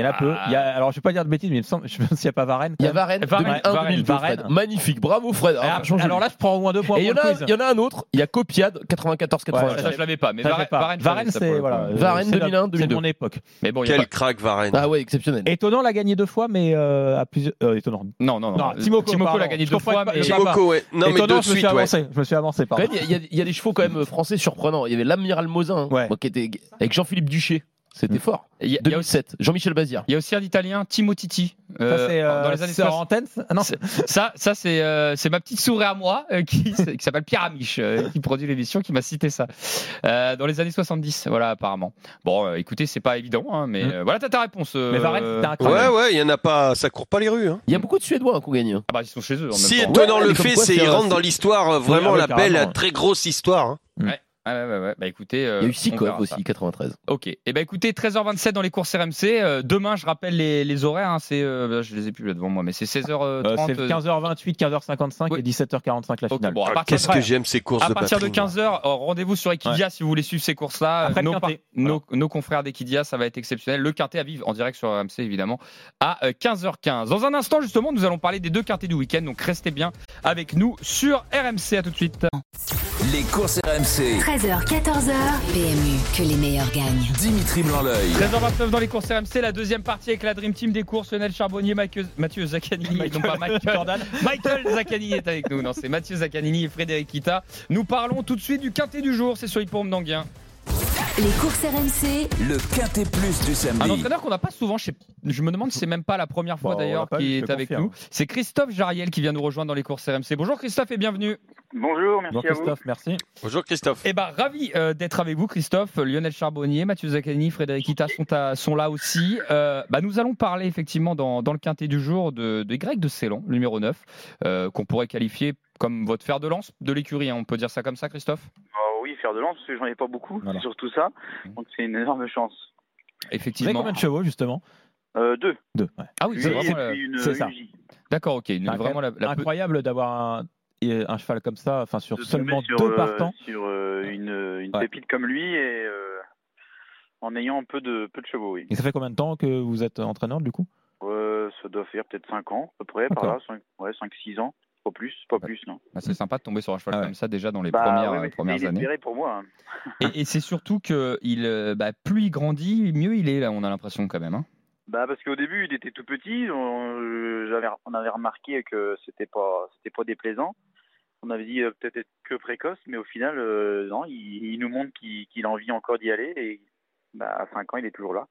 Il y en a peu. Ah. Il y a, alors, je vais pas dire de bêtises, mais il me semble, je sais pas s'il n'y a pas Varenne. Il y a. Varenne, Varenne, 2001, Varenne, 2002, Varenne. Fred. Magnifique, bravo Fred. Ah, alors là, je prends au moins deux points Et il y, en a, quiz. il y en a un autre, il y a Copiade, 94 Ouais, 96 ça je l'avais pas, mais Varenne. Varenne, Varenne, c'est voilà. euh, Varenne, c'est la- 2001, C'est de 2002. mon époque. Mais bon, y Quel pas- crack, Varenne. Ah ouais, exceptionnel. Étonnant, l'a gagné deux fois, mais euh, à plusieurs. euh, étonnant. Non, non, non. Timoko, l'a gagné deux fois, Timoko, ouais. Non, mais Étonnant, deux de je me suis suite. Je me suis avancé, pardon. il y, a- y des chevaux quand même français surprenants. Il y avait l'amiral Mosin, hein, qui était avec Jean-Philippe Duché. C'était Mm. fort. il y a- il y a aussi- 2007, Jean-Michel Bazir. il y a aussi un Italien, Timo Titi. Ça, euh, c'est euh, dans les années c'est en 60. antenne ça Ah, Non, C'est- Ça, ça c'est euh, c'est ma petite souris à moi euh, qui, qui s'appelle Pierre Amiche, euh, qui produit l'émission, qui m'a cité ça Euh, dans les années 70. Voilà, apparemment. Bon, euh, écoutez, c'est pas évident, hein, mais Mm. euh, voilà, t'as ta réponse. euh, mais Varenne, c'était un Ouais, ouais, il y en a pas, ça court pas les rues. Hein. Il y a beaucoup de Suédois hein, qui ont gagné. hein. Ah bah ils sont chez eux. En Si même temps. étonnant Ouais, le fait, quoi, c'est c'est il un- rentre dans l'histoire, euh, vraiment ah ouais, la belle, très grosse histoire. hein. Ah ouais, ouais, ouais. Bah écoutez, euh, Il y a eu on Sikov verra ça. aussi, 93. Ok. Et ben écoutez, 13h27 dans les courses RMC. Euh, demain, je rappelle les, les horaires. hein, c'est, euh, je les ai plus là devant moi, mais c'est 16h30. Euh, c'est 15h28, 15h55 Oui. et 17h45 la finale. bon, à Ah, Qu'est-ce que j'aime ces courses À de partir de Patrick, moi. 15h, rendez-vous sur Equidia si vous voulez suivre ces courses-là. Après le Nos, Quintet. nos, nos confrères d'Equidia, ça va être exceptionnel. Le Quintet à vivre en direct sur RMC, évidemment, à euh, 15h15. Dans un instant, justement, nous allons parler des deux Quintets du week-end. Donc restez bien avec nous sur RMC. À tout de suite. Les courses RMC. 13h, 14h, PMU, que les meilleurs gagnent. Dimitri Blanc-L'œil. 13h29 dans les courses RMC, la deuxième partie avec la Dream Team des courses, Lionel Charbonnier, Mathieu, Mathieu Zaccanini, non pas Michael, Jordan. Michael Zaccanini est avec nous, non c'est Mathieu Zaccanini et Frédéric Kita. Nous parlons tout de suite du quintet du jour, c'est sur l'hippodrome d'Anguien. Les courses RMC, Le quintet plus du Un samedi. entraîneur qu'on n'a pas souvent, je, sais- je me demande si c'est même pas la première fois Bon, on d'ailleurs qui est avec confirme. nous. C'est Christophe Jariel qui vient nous rejoindre dans les courses RMC. Bonjour Christophe et bienvenue. Bonjour, merci Bon, à vous. Christophe, merci. Bonjour Christophe. Eh ben ravi euh, d'être avec vous Christophe, Lionel Charbonnier, Mathieu Zaccanini, Frédéric Kita sont, à- sont là aussi. Euh, bah, nous allons parler effectivement dans, dans le quintet du jour de, de Greg de Ceylan, numéro 9, euh, qu'on pourrait qualifier comme votre fer de lance de l'écurie, hein, on peut dire ça comme ça Christophe? Oh oui, faire de lance, parce que j'en ai pas beaucoup, Voilà. c'est surtout ça. Donc c'est une énorme chance. Vous avez Effectivement. combien de chevaux, justement? Euh, deux. Deux. ouais. Ah oui, c'est vraiment, la- une, une ça. D'accord, ok, une- C'est vraiment la, la peu- Incroyable d'avoir un, un cheval comme ça, enfin sur De seulement sur, deux euh, partants. Sur euh, une, une Ouais. pépite comme lui et euh, en ayant peu de, peu de chevaux, oui. Et ça fait combien de temps que vous êtes entraîneur du coup? Euh, ça doit faire peut-être 5 ans, à peu près, par là. 5, ouais, 5-6 ans. Pas plus, pas plus, non. bah, c'est sympa de tomber sur un cheval Ah ouais. comme ça déjà dans les Bah, premières, ouais, euh, mais c'était premières années. pour moi. hein. Et, et c'est surtout que il, euh, bah, plus il grandit, mieux il est là, on a l'impression quand même. hein. Bah parce qu'au début il était tout petit, on, euh, on avait remarqué que c'était pas, c'était pas déplaisant. On avait dit euh, peut-être être que précoce, mais au final euh, non, il, il nous montre qu'il, qu'il a envie encore d'y aller et bah, à 5 ans il est toujours là.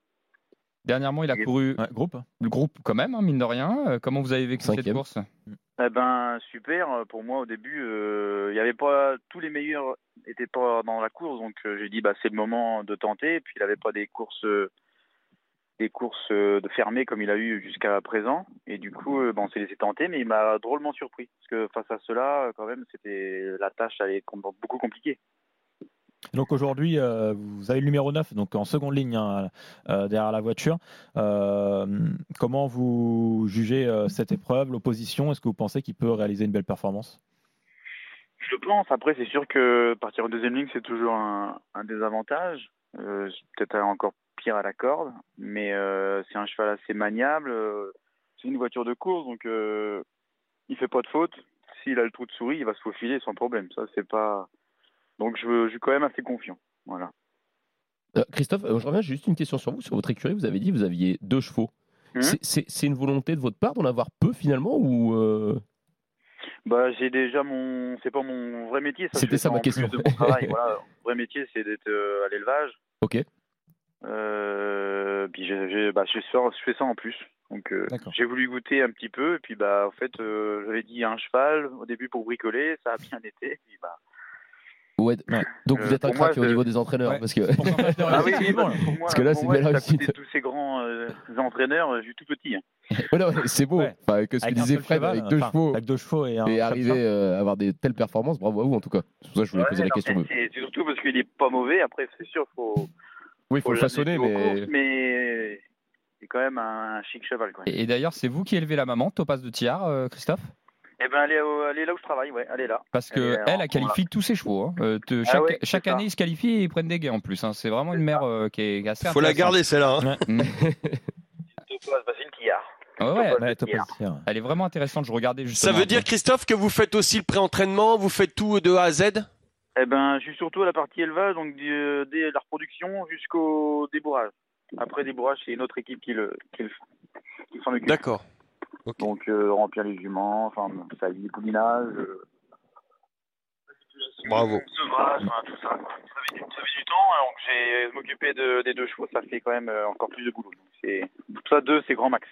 Dernièrement, il a Et- couru groupe le groupe quand même, hein, mine de rien. Comment vous avez vécu cette course? Eh ben super, pour moi au début euh, il y avait pas tous les meilleurs étaient pas dans la course, donc euh, j'ai dit bah c'est le moment de tenter. Et puis il avait pas des courses euh, des courses euh, de fermées comme il a eu jusqu'à présent. Et du coup, euh, ben, on s'est laissé tenter, mais il m'a drôlement surpris. Parce que face à cela, euh, quand même, c'était la tâche com- beaucoup compliquée. Donc aujourd'hui, euh, vous avez le numéro 9, donc en seconde ligne hein, euh, derrière la voiture. Euh, comment vous jugez cette épreuve, l'opposition? Est-ce que vous pensez qu'il peut réaliser une belle performance? Je pense. Après, c'est sûr que partir en deuxième ligne, c'est toujours un, désavantage. Peut-être encore pire à la corde, mais c'est un cheval assez maniable. c'est une voiture de course, donc il fait pas de faute. S'il a le trou de souris, il va se faufiler sans problème. Ça, c'est pas. Donc, je, je suis quand même assez confiant. Voilà. Euh, Christophe, euh, je reviens juste une question sur vous. Sur votre écurie, vous avez dit que vous aviez deux chevaux. Mhm. C'est- une volonté de votre part d'en avoir peu finalement ou euh, Bah, j'ai déjà mon. C'est pas mon vrai métier. C'était ça ma question. de mon travail. voilà. Mon vrai métier, c'est d'être euh, à l'élevage. Ok. Euh, puis je, je, bah, je, fais, ça- je fais ça en plus. Donc euh, D'accord. j'ai voulu goûter un petit peu. Et puis bah en fait, euh, j'avais dit un cheval au début pour bricoler. Ça a bien été. Puis, bah, ouais, Ouais. Donc vous Euh, êtes un moi, crack au niveau des entraîneurs Ouais. parce que Ah oui, parce là. que pour moi, Parce que là, c'est une belle réussite. tous ces grands euh, entraîneurs, je suis tout petit. hein. Ouais, non, ouais, c'est beau. Ouais. Enfin, que ce que Avec un disait Fred cheval, avec deux enfin, chevaux Avec deux chevaux et un. et arriver euh, à avoir des telles performances, bravo à vous en tout cas. C'est pour ça que je voulais poser la question. C'est surtout parce qu'il est pas mauvais. Après, c'est sûr, faut. Oui, il faut le façonner, mais c'est quand même un chic cheval. Quoi. Et, et d'ailleurs, c'est vous qui élevez la maman, Topaz de Thiard, euh, Christophe? Eh ben, elle est, au- elle est là où je travaille. Ouais, elle est là. Parce que Elle euh, elle a qualifié tous ses chevaux. hein. Euh, te- Ah chaque ouais, ça. année, ils se qualifient et ils prennent des gains en plus. hein. C'est vraiment une mère euh, qui est assez Faut la garder celle-là. hein. Bah, c'est une. Ouais, ouais, Ouais, tiens. elle est vraiment intéressante. Je regardais Ça justement. veut dire Christophe que vous faites aussi le pré-entraînement, vous faites tout de A à Z? Eh ben, je suis surtout à la partie élevage, donc du- dès la reproduction jusqu'au débourrage. Après débourrage, c'est une autre équipe qui le qui, le- qui s'en occupe. D'accord. Donc euh, remplir les juments, enfin ça y est, poulinage, euh, Bravo. sevrage, enfin, tout ça. quoi. Ça fait, du, ça fait du temps, hein, donc j'ai m'occuper de, des deux chevaux, ça fait quand même euh, encore plus de boulot. Donc, c'est tout ça deux, c'est grand max.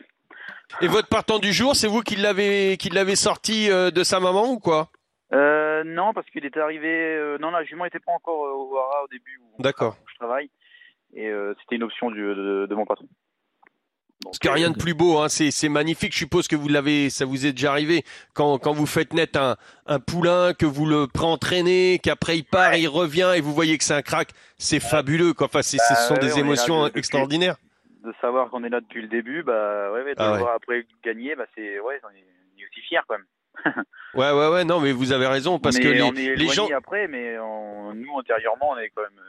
Et votre partant du jour, c'est vous qui l'avez qui l'avez sorti euh, de sa maman ou quoi? Euh, non, parce qu'il était arrivé. euh, non, la jument n'était pas encore euh, au Hara au début où, D'accord. où je travaille, et euh, c'était une option du, de, de mon patron. Parce qu'il n'y a rien de plus beau, hein. c'est, magnifique. Je suppose que vous l'avez, ça vous est déjà arrivé quand, quand vous faites naître un, un poulain, que vous le pré-entraînez, qu'après il part, il revient et vous voyez que c'est un crack. C'est fabuleux, quoi. Enfin, c'est, ce Bah, sont ouais, des là émotions extraordinaires. de savoir qu'on est là depuis le début, bah ouais, ouais, de Ah le voir après gagner, bah c'est ouais, on est, on est aussi fier quand même. Ouais, ouais, ouais. Non, mais vous avez raison parce que les, on est les gens, après, mais on- nous antérieurement, on est quand même,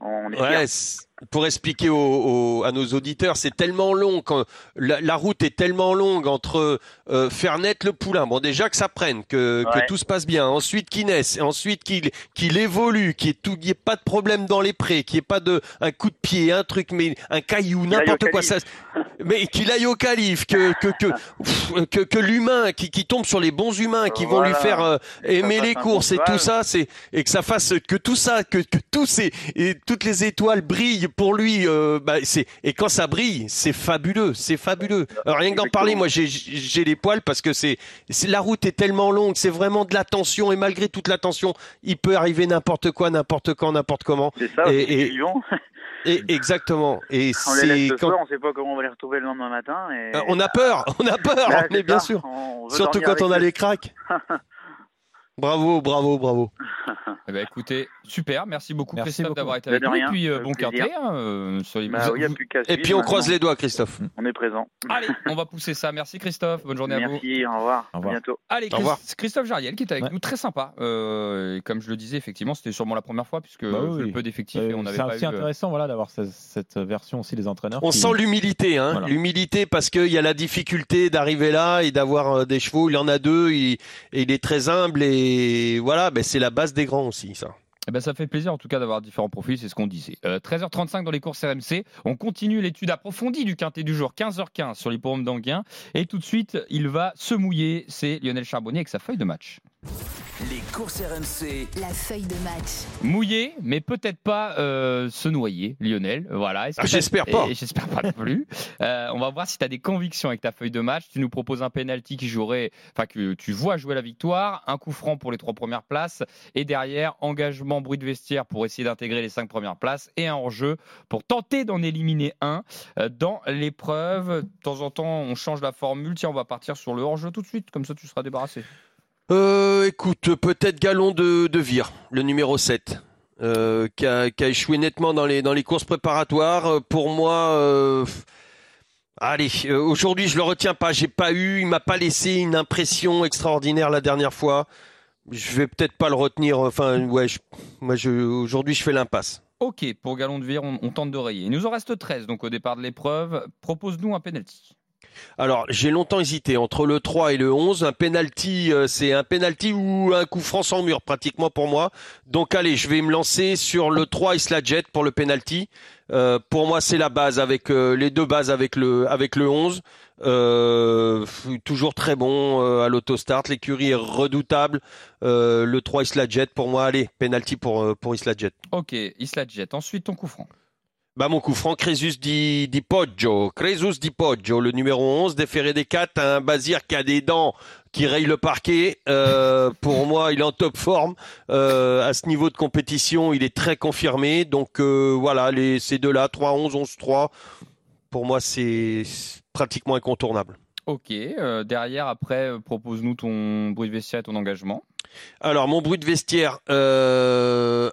on est ouais, fiers. Pour expliquer aux- aux- à nos auditeurs, c'est tellement long, quand la, la route est tellement longue entre euh, faire naître le poulain, bon déjà que ça prenne, que, Ouais. que tout se passe bien, ensuite qu'il naisse, et ensuite qu'il qu'il évolue, qu'il n'y ait, pas de problème dans les prés, qu'il n'y ait pas de un coup de pied, un truc, mais un caillou, n'importe au quoi, ça, mais qu'il aille au calife, que que que pff, que, que l'humain qui, qui tombe sur les bons humains, qui vont lui faire euh, aimer les courses et tout ça, c'est et que ça fasse que tout ça, que, que tous ces et toutes les étoiles brillent pour lui. euh, bah, c'est et quand ça brille, c'est fabuleux, c'est fabuleux. Alors, rien que d'en parler, moi j'ai les poils parce que c'est la route est tellement longue, c'est vraiment de la tension et malgré toute la tension, il peut arriver n'importe quoi, n'importe quand, n'importe comment. C'est ça, Et- et-. Et exactement. Et On les quand soir, on sait pas comment on va les retrouver le lendemain matin. Et... Euh, on a peur, on a peur, Bah, mais bien ça, sûr. Surtout quand on a les cracks. Bravo, bravo, bravo. Eh ben, écoutez, super, merci beaucoup Merci d'avoir été avec nous. Et puis euh, bon plaisir. hein, euh, sur les- Bah oui, Et puis on croise les doigts, Christophe. On est présent. Allez, on va pousser ça. Merci Christophe, bonne journée à vous. Merci, au revoir. Au revoir. À bientôt. Allez, Au revoir. Christ- Christophe Jariel qui est avec Ouais. nous, très sympa. Euh, et comme je le disais, effectivement, c'était sûrement la première fois puisque Bah oui, le peu d'effectifs Euh, et on n'avait c'est aussi eu. euh, intéressant voilà, d'avoir ce- cette version aussi des entraîneurs. On qui- sent l'humilité, hein, Voilà. l'humilité parce qu'il y a la difficulté d'arriver là et d'avoir euh, des chevaux. Il en a deux, il, et il est très humble et voilà, ben c'est la base des grands aussi, ça. Eh ben, ça fait plaisir en tout cas d'avoir différents profils, c'est ce qu'on disait. Euh, 13h35 dans les courses RMC, on continue l'étude approfondie du quintet du jour, 15h15 sur l'hippodrome d'Anguin. Et tout de suite, il va se mouiller, c'est Lionel Charbonnier avec sa feuille de match. Les courses RMC. La feuille de match. Mouillé, mais peut-être pas euh, se noyer, Lionel. Voilà. Ah, j'espère pas. Et J'espère pas non plus. Euh, on va voir si tu as des convictions avec ta feuille de match. Tu nous proposes un penalty qui jouerait, enfin que tu vois jouer la victoire, un coup franc pour les trois premières places, et derrière engagement bruit de vestiaire pour essayer d'intégrer les cinq premières places et un hors-jeu pour tenter d'en éliminer un euh, dans l'épreuve. De temps en temps, on change la formule. Tiens, on va partir sur le hors-jeu tout de suite, comme ça tu seras débarrassé. Euh, écoute, peut-être Galon de, Vire, le numéro 7, euh, qui, a, échoué nettement dans les, courses préparatoires. Euh, Pour moi, euh, allez, aujourd'hui je le retiens pas. J'ai pas eu, il m'a pas laissé une impression extraordinaire la dernière fois. Je vais peut-être pas le retenir. Enfin, ouais, moi aujourd'hui je fais l'impasse. Ok, pour Galon de Vire, on, on tente de rayer. Il nous en reste 13 donc au départ de l'épreuve. Propose-nous un penalty. Alors, j'ai longtemps hésité entre le 3 et le 11. Un penalty, euh, c'est un penalty ou un coup franc sans mur pratiquement pour moi. Donc allez, je vais me lancer sur le 3 Isla Jet pour le penalty. Euh, pour moi, c'est la base avec euh, les deux bases avec le avec le 11. Euh, toujours très bon à l'autostart. L'écurie est redoutable. Le 3 Isla Jet pour moi, allez, penalty pour pour Isla Jet. Ok, Isla Jet. Ensuite, ton coup franc. Bah mon coup franc, Crésus di, di Poggio. Crésus di Poggio, le numéro 11, déféré des 4, un Bazir qui a des dents, qui raye le parquet. Euh, pour moi, il est en top forme. Euh, à ce niveau de compétition, il est très confirmé. Donc euh, voilà, les, ces deux-là, 3-11, 11-3, pour moi, c'est pratiquement incontournable. Ok, derrière, après, propose-nous ton bruit de vestiaire et ton engagement. Alors, mon bruit de vestiaire,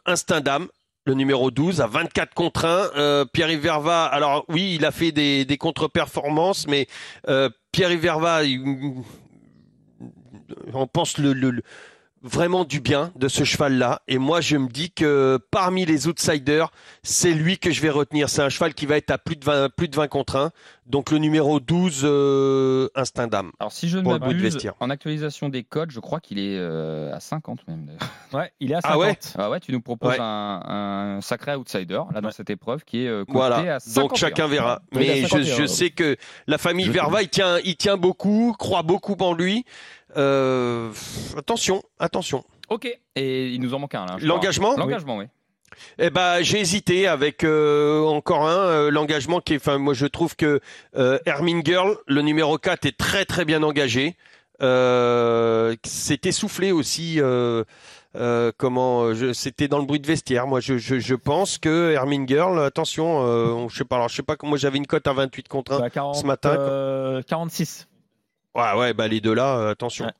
Instinct d'âme, le numéro 12, à 24 contre 1. Euh, Pierre-Yves alors oui, il a fait des, des contre-performances, mais euh, Pierre-Yves on pense le, le- le- vraiment du bien de ce cheval-là. Et moi, je me dis que parmi les outsiders, c'est lui que je vais retenir. C'est un cheval qui va être à plus de 20, plus de 20 contre 1. Donc le numéro 12, euh, Instinct d'âme. Alors, si je ne m'abuse, en actualisation des codes, je crois qu'il est euh, à 50 même. Ouais, il est à 50. Ah ouais Ah ouais, tu nous proposes Ouais. un, un sacré outsider là dans Ouais. cette épreuve qui est euh, Voilà. à 51. Donc chacun verra. Mais je, 51, je sais que la famille Verva, il tient, il tient beaucoup, croit beaucoup en lui. Euh, attention, attention. Ok, et il nous en manque un là. L'engagement L'engagement, oui. Eh ben, j'ai hésité avec euh, encore un euh, l'engagement qui est. Enfin, moi, je trouve que euh, Hermine Girl, le numéro 4, est très très bien engagé. C'est essoufflé aussi. Comment C'était dans le bruit de vestiaire. Moi, je, je, je pense que Hermine Girl, attention, on- je sais pas. Alors, je sais pas. Moi, j'avais une cote à 28 contre 1. À 40, Ce matin, euh, 46. Ouais, ouais, bah les deux là, euh, attention. Ouais.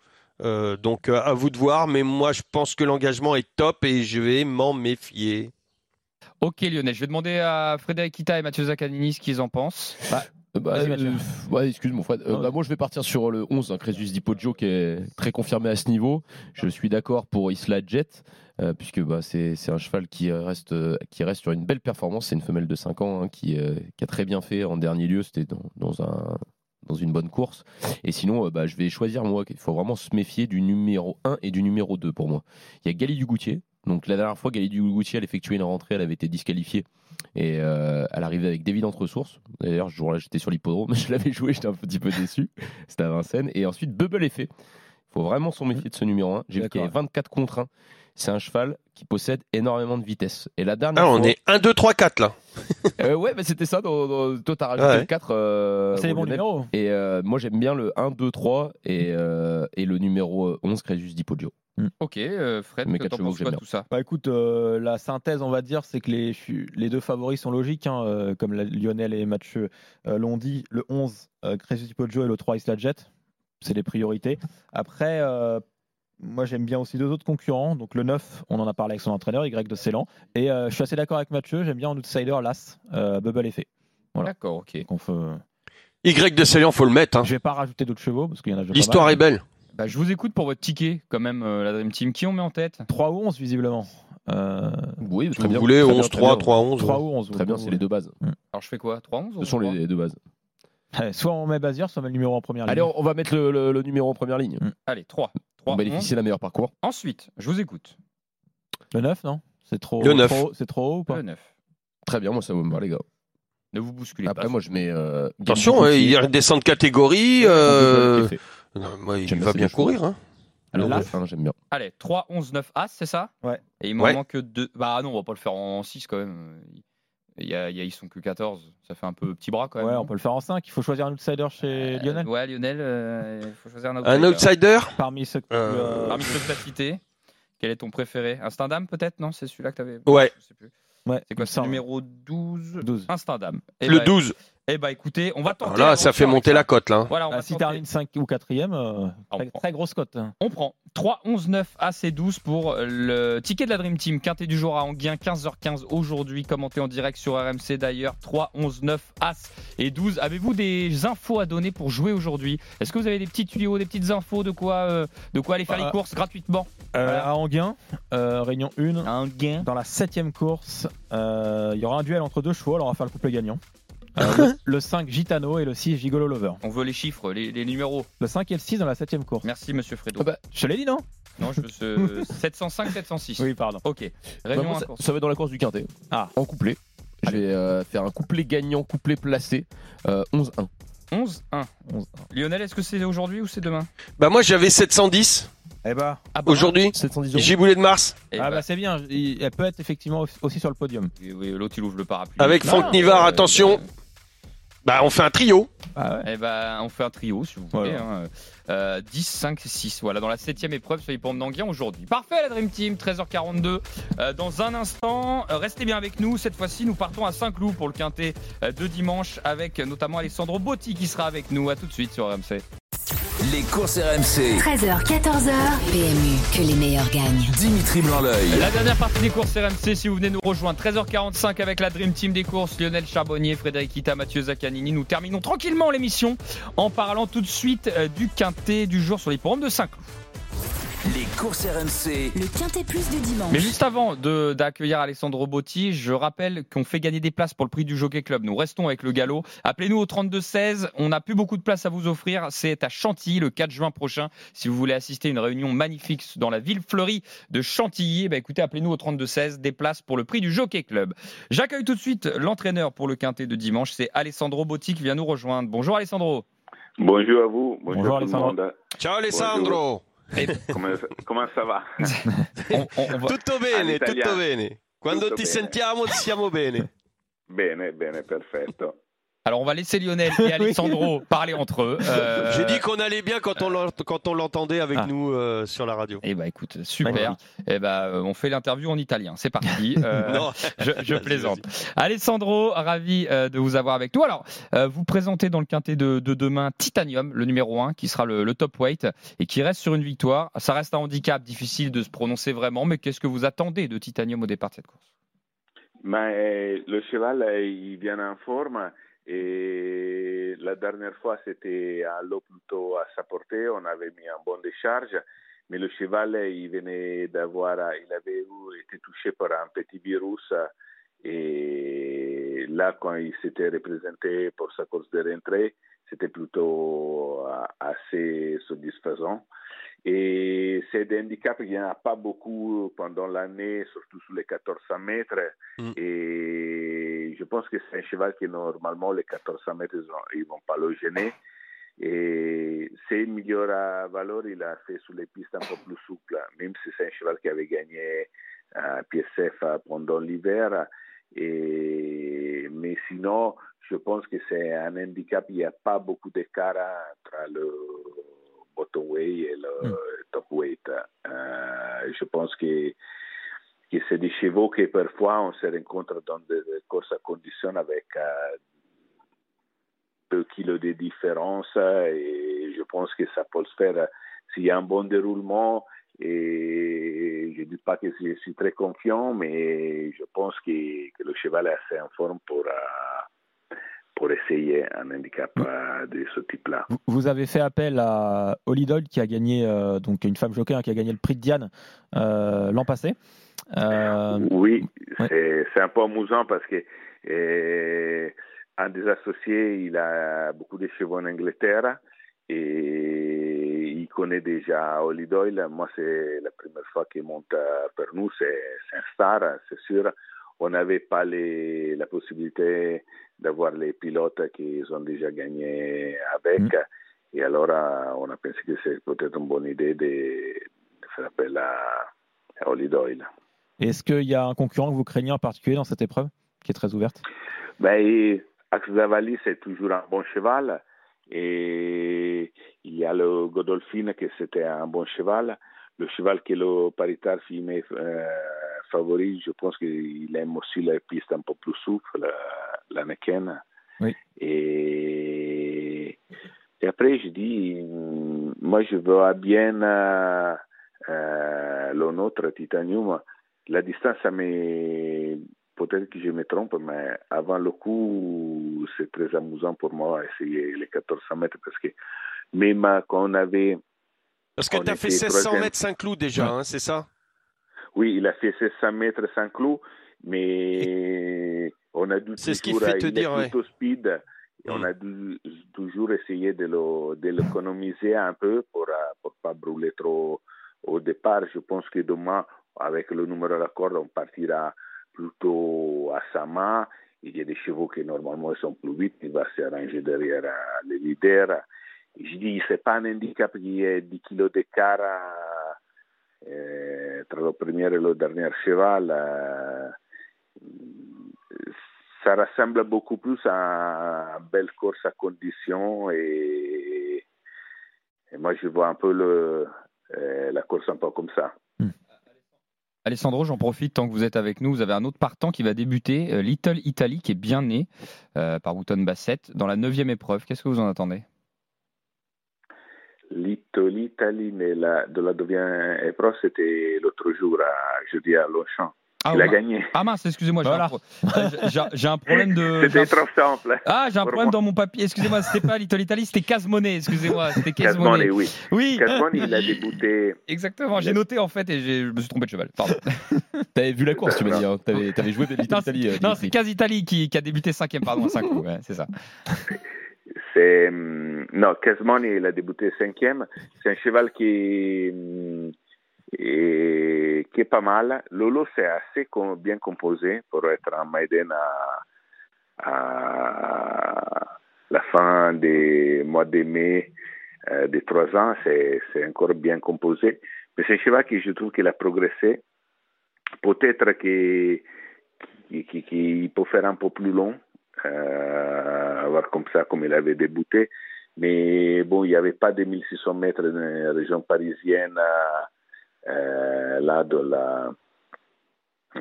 Euh, donc euh, à vous de voir, mais moi je pense que l'engagement est top et je vais m'en méfier. Ok Lionel, je vais demander à Frédéric Kita et Mathieu Zaccanini ce qu'ils en pensent. Bah, Vas-y, Mathieu. euh, ouais, excuse mon Fred. Euh, bah, moi, je vais partir sur le 11, hein, Crésus Di Poggio, qui est très confirmé à ce niveau. Je suis d'accord pour Isla Jet, euh, puisque bah, c'est c'est un cheval qui reste, qui reste sur une belle performance. C'est une femelle de 5 ans hein, qui, euh, qui a très bien fait en dernier lieu. C'était dans, dans un dans une bonne course. Et sinon, euh, bah, je vais choisir moi. Il faut vraiment se méfier du numéro 1 et du numéro 2 pour moi. Il y a Gali du Goutier. Donc la dernière fois, Gali du Goutier, elle effectuait une rentrée, elle avait été disqualifiée. Et euh, elle arrivait avec d'évidentes ressources. D'ailleurs, ce jour-là, j'étais sur l'hippodrome, je l'avais joué, j'étais un petit peu déçu. C'était à Vincennes. Et ensuite, Bubble Effet. Il faut vraiment s'en méfier de ce numéro 1. J'ai vu qu'il y avait 24 contre 1. C'est un cheval qui possède énormément de vitesse. Et la dernière Ah, on fois- est 1, 2, 3, 4 là. Euh, ouais, bah, c'était ça. Dans, dans- toi, t'as rajouté Ouais. le 4. euh, C'est les bons numéros. Et euh, moi, j'aime bien le 1, 2, 3 et, euh, et le numéro 11, Crésus Di Poggio. Ok, euh, Fred, Mes t'en quatre chevaux penses que quoi de j'aime tout ça? Bah écoute, euh, la synthèse, on va dire, c'est que les, les deux favoris sont logiques, hein, euh, comme la- Lionel et Mathieu euh, l'ont dit. Le 11, euh, Crésus Poggio et le 3, Isla Jet, c'est les priorités. Après, euh, moi j'aime bien aussi deux autres concurrents. Donc le 9, on en a parlé avec son entraîneur, Y de Ceylan. Et euh, je suis assez d'accord avec Mathieu, j'aime bien en outsider l'As, euh, Bubble Effet. Voilà. D'accord, ok. Donc on fait- Y de Célian, faut le mettre. hein. Je vais pas rajouter d'autres chevaux parce qu'il y en a déjà pas L'histoire mal. est belle. Bah, je vous écoute pour votre ticket, quand même, euh, la Dream Team. Qui on met en tête? 3 ou 11 visiblement. Euh, Oui, Si vous voulez, 11, 3, 3, 11. 3 ou 11. Très bien, c'est les deux bases. Alors, je fais quoi? 3-11 Ce sont les deux bases. Soit on met Bazir, soit on met le numéro en première ligne. Allez, on, va mettre le, le- le numéro en première ligne. Allez, 3. On 3 bénéficie d'un meilleur parcours. Ensuite, je vous écoute. Le 9, non? C'est trop, Le 9. trop- C'est trop haut ou pas? Le 9. Très bien, moi, ça me va, les gars. Ne vous bousculez Après, pas. moi, je mets. euh, Attention, hein, il redescend de catégorie. Euh, Effet. non, moi, il J'aime va bien courir. Hein. Alors, Là. le fin, j'aime bien. Allez, 3, 11, 9, As, c'est ça? Ouais. Et il m'en Ouais. manque 2. Bah non, on va pas le faire en 6 quand même. Il y a, y a- ils sont que 14. Ça fait un peu petit bras quand même. Ouais, on peut le faire en 5. Il faut choisir un outsider chez Euh, Lionel. Ouais, Lionel, euh, il faut choisir un Un outsider. outsider? Parmi ceux que tu, Euh, euh, Parmi ceux que tu as cités, quel est ton préféré? Instinct d'âme peut-être? Non, c'est celui-là que tu avais. Ouais. Je sais plus. ouais, C'est quoi C'est numéro 12 12. Instinct d'âme. Eh Le bah, 12. Eh bah écoutez, on va tenter. Alors là, ça fait monter la cote là. hein. Voilà, on, Bah, va si termine 5 ou 4ème, on très, grosse cote. On prend 3, 11, 9, As et 12 pour le ticket de la Dream Team. Quintet du jour à Anguien, 15h15 aujourd'hui. Commenté en direct sur RMC d'ailleurs. 3, 11, 9, As et 12. Avez-vous des infos à donner pour jouer aujourd'hui? Est-ce que vous avez des petits tuyaux, des petites infos de quoi, euh, de quoi aller faire Bah, les courses gratuitement? Euh, Voilà. À Anguin, euh, réunion 1. Anguien. Dans la 7 course, euh, il y aura un duel entre deux chevaux. Alors on va faire le couplet gagnant. Euh, le, le 5 Gitano et le 6 Gigolo Lover. On veut les chiffres, les, les numéros. Le 5 et le 6 dans la 7 course. Merci Monsieur Fredo. Ah bah, Je te l'ai dit, non? Non, je veux ce 705, 706. Oui, pardon. Ok. bah, Réunion ça, va être dans la course du quintet. Ah. En couplet. Je vais euh, faire un couplet gagnant, couplet placé. euh, 11-1. 11, 1. 11. Lionel, est-ce que c'est aujourd'hui ou c'est demain? Bah moi j'avais 710 Eh bah, Ah bah, aujourd'hui. 710 euros. Giboulet de Mars eh ah bah, bah c'est bien. Il- Elle peut être effectivement aussi sur le podium. oui, oui, l'autre il ouvre le parapluie. avec Ah, Franck Nivard. euh, Attention. Bah on fait un trio. Ah ouais. Eh ben, on fait un trio si vous voulez. Voilà. hein. Euh, 10, 5, 6. Voilà, dans la septième épreuve sur les pommes d'Anguien aujourd'hui. Parfait, la Dream Team, 13h42. Euh, dans un instant, euh, restez bien avec nous. Cette fois-ci, nous partons à Saint-Cloud pour le quintet euh, de dimanche avec euh, notamment Alessandro Botti qui sera avec nous. À tout de suite sur RMC. Les courses RMC. 13h, 14h. PMU, que les meilleurs gagnent. Dimitri Blanc-L'œil. La dernière partie des courses RMC, si vous venez nous rejoindre, 13h45 avec la Dream Team des courses, Lionel Charbonnier, Frédéric Ita, Mathieu Zaccanini. Nous terminons tranquillement l'émission en parlant tout de suite euh, du quintet du jour sur les de Saint-Cloud. Les courses RMC. Le Quintet Plus du dimanche. Mais juste avant d'accueillir Alessandro Botti, je rappelle qu'on fait gagner des places pour le prix du Jockey Club. Nous restons avec le galop. Appelez-nous au 32-16. On n'a plus beaucoup de places à vous offrir. C'est à Chantilly le 4 juin prochain. Si vous voulez assister à une réunion magnifique dans la ville fleurie de Chantilly, ben écoutez, appelez-nous au 32-16. Des places pour le prix du Jockey Club. J'accueille tout de suite l'entraîneur pour le quintet de dimanche. C'est Alessandro Botti qui vient nous rejoindre. Bonjour Alessandro. Bonjour à vous, bonjour, Alessandro. monde. Ciao Alessandro. Comment ça va Tutto bene, tutto bene. Quando Tutto ti bene. sentiamo siamo bene. Bene, bene, perfetto. Alors on va laisser Lionel et Alessandro parler entre eux. Euh, J'ai dit qu'on allait bien quand on l'entendait avec Ah. nous euh, sur la radio. Eh bah écoute, super. Magnifique. Eh bah, euh, on fait l'interview en italien. C'est parti. Euh, Non, je, plaisante. Alessandro, ravi euh, de vous avoir avec nous. Alors, euh, vous présentez dans le quintet de, de demain Titanium, le numéro 1, qui sera le, le top weight et qui reste sur une victoire. Ça reste un handicap, difficile de se prononcer vraiment, mais qu'est-ce que vous attendez de Titanium au départ de cette course? Mais le cheval, il vient en forme Et la dernière fois, c'était à l'eau plutôt à sa portée. On avait mis un bon décharge. Mais le cheval, il venait d'avoir, il avait été touché par un petit virus. Et là, quand il s'était représenté pour sa course de rentrée, c'était plutôt euh, assez satisfaisant. Et c'est des handicaps, il n'y en a pas beaucoup pendant l'année, surtout sur les 1400 mètres. Mm. Et je pense que c'est un cheval qui, normalement, les 1400 mètres, ils ne vont pas le gêner. Et c'est une meilleure à valeur, il a fait sur les pistes un peu plus souples, même si c'est un cheval qui avait gagné un PSF pendant l'hiver. Et, mais sinon, je pense que c'est un handicap, il n'y a pas beaucoup d'écart entre le bottom weight et le top weight. Euh, je pense que, c'est des chevaux que parfois on se rencontre dans des courses à conditions avec euh, 2 kilos de différence et je pense que ça peut se faire s'il y a un bon déroulement et je ne dis pas que je suis très confiant mais je pense que, que le cheval est assez en forme pour, euh, pour essayer un handicap euh, de ce type-là. Vous- avez fait appel à Holidol qui a gagné, euh, donc une femme jockey hein, qui a gagné le prix de Diane euh, l'an passé. Euh, Oui, Ouais. c'est un peu amusant parce que euh, un des associés, il a beaucoup de chevaux en Angleterre et il connaît déjà Holly Doyle. Moi, c'est la première fois qu'il monte euh, pour nous. C'est un star, c'est sûr. On n'avait pas les, la possibilité d'avoir les pilotes qui ont déjà gagné avec. Mm. Et alors, on a pensé que c'est peut-être une bonne idée de, de faire appel à, à Holly Doyle. Est-ce qu'il y a un concurrent que vous craignez en particulier dans cette épreuve, qui est très ouverte? Ben, Axe Zavali, c'est toujours un bon cheval. Et il y a le Godolphin, que c'était un bon cheval. Le cheval qui est le paritar filmé euh, favori, je pense qu'il aime aussi les pistes un peu plus souples, la, la Necken. Oui. Et, et après, je dis, moi, je vois bien euh, euh, le nôtre Titanium. La distance, ça m'est peut-être que je me trompe, mais avant le coup, c'est très amusant pour moi essayer les 1400 mètres parce que même quand on avait. Parce que tu as fait était 1600 troisième- mètres Saint-Cloud déjà, hein, c'est ça? Oui, il a fait 1600 mètres sans clou, mais on a dû C'est ce qui toujours. fait te dire, ouais. speed. Et on Mm. a dû toujours essayer de l'économiser un peu pour ne pas brûler trop au départ. Je pense que demain, avec le numéro à la corde, on partira plutôt à sa main. Il y a des chevaux qui normalement sont plus vite, il va s'arranger derrière euh, le leader. Je dis, c'est pas un handicap qui est 10 kilos d'écart euh, entre le premier et le dernier cheval. euh, ça ressemble beaucoup plus à une belle course à conditions et, moi je vois un peu euh, la course un peu comme ça. Alessandro, j'en profite tant que vous êtes avec nous. Vous avez un autre partant qui va débuter, euh, Little Italy, qui est bien né euh, par Wooton Bassett dans la neuvième épreuve. Qu'est-ce que vous en attendez? L'Ito- L'Italie mais la, de la deuxième épreuve, c'était l'autre jour, à, jeudi à Longchamp. Ah, Il a gagné. ah mince, excusez-moi, j'ai Voilà. un pro- euh, j'ai- j'ai un problème de. j'ai C'était un- trop simple. Ah, j'ai un problème moi. dans mon papier. Excusez-moi, c'était pas Little Italy, c'était Casmonet. Excusez-moi, c'était Casmone, Casmonet. oui. Oui, Casmone, il a débuté. exactement. J'ai noté en fait et j'ai- je me suis trompé de cheval. Pardon. T'avais vu la course, tu m'as dit. Hein. T'avais, t'avais joué Little Non, Italy. euh, c'est- non, c'est. Cas Italy qui, qui a débuté cinquième, pardon, à 5 coups. ouais, c'est ça. C'est hum, non, Casmone, il a débuté cinquième. C'est un cheval qui est, qui est pas mal. Lolo, c'est assez bien composé pour être un Maiden à, la fin des mois de mai euh, de trois ans. C'est, encore bien composé. Mais c'est un cheval qui, je trouve qu'il a progressé. Peut-être qu'il qui, qui, qui peut faire un peu plus long euh, voir comme ça, comme il avait débuté. Mais bon, il n'y avait pas de 1600 mètres dans la région parisienne là dans, la,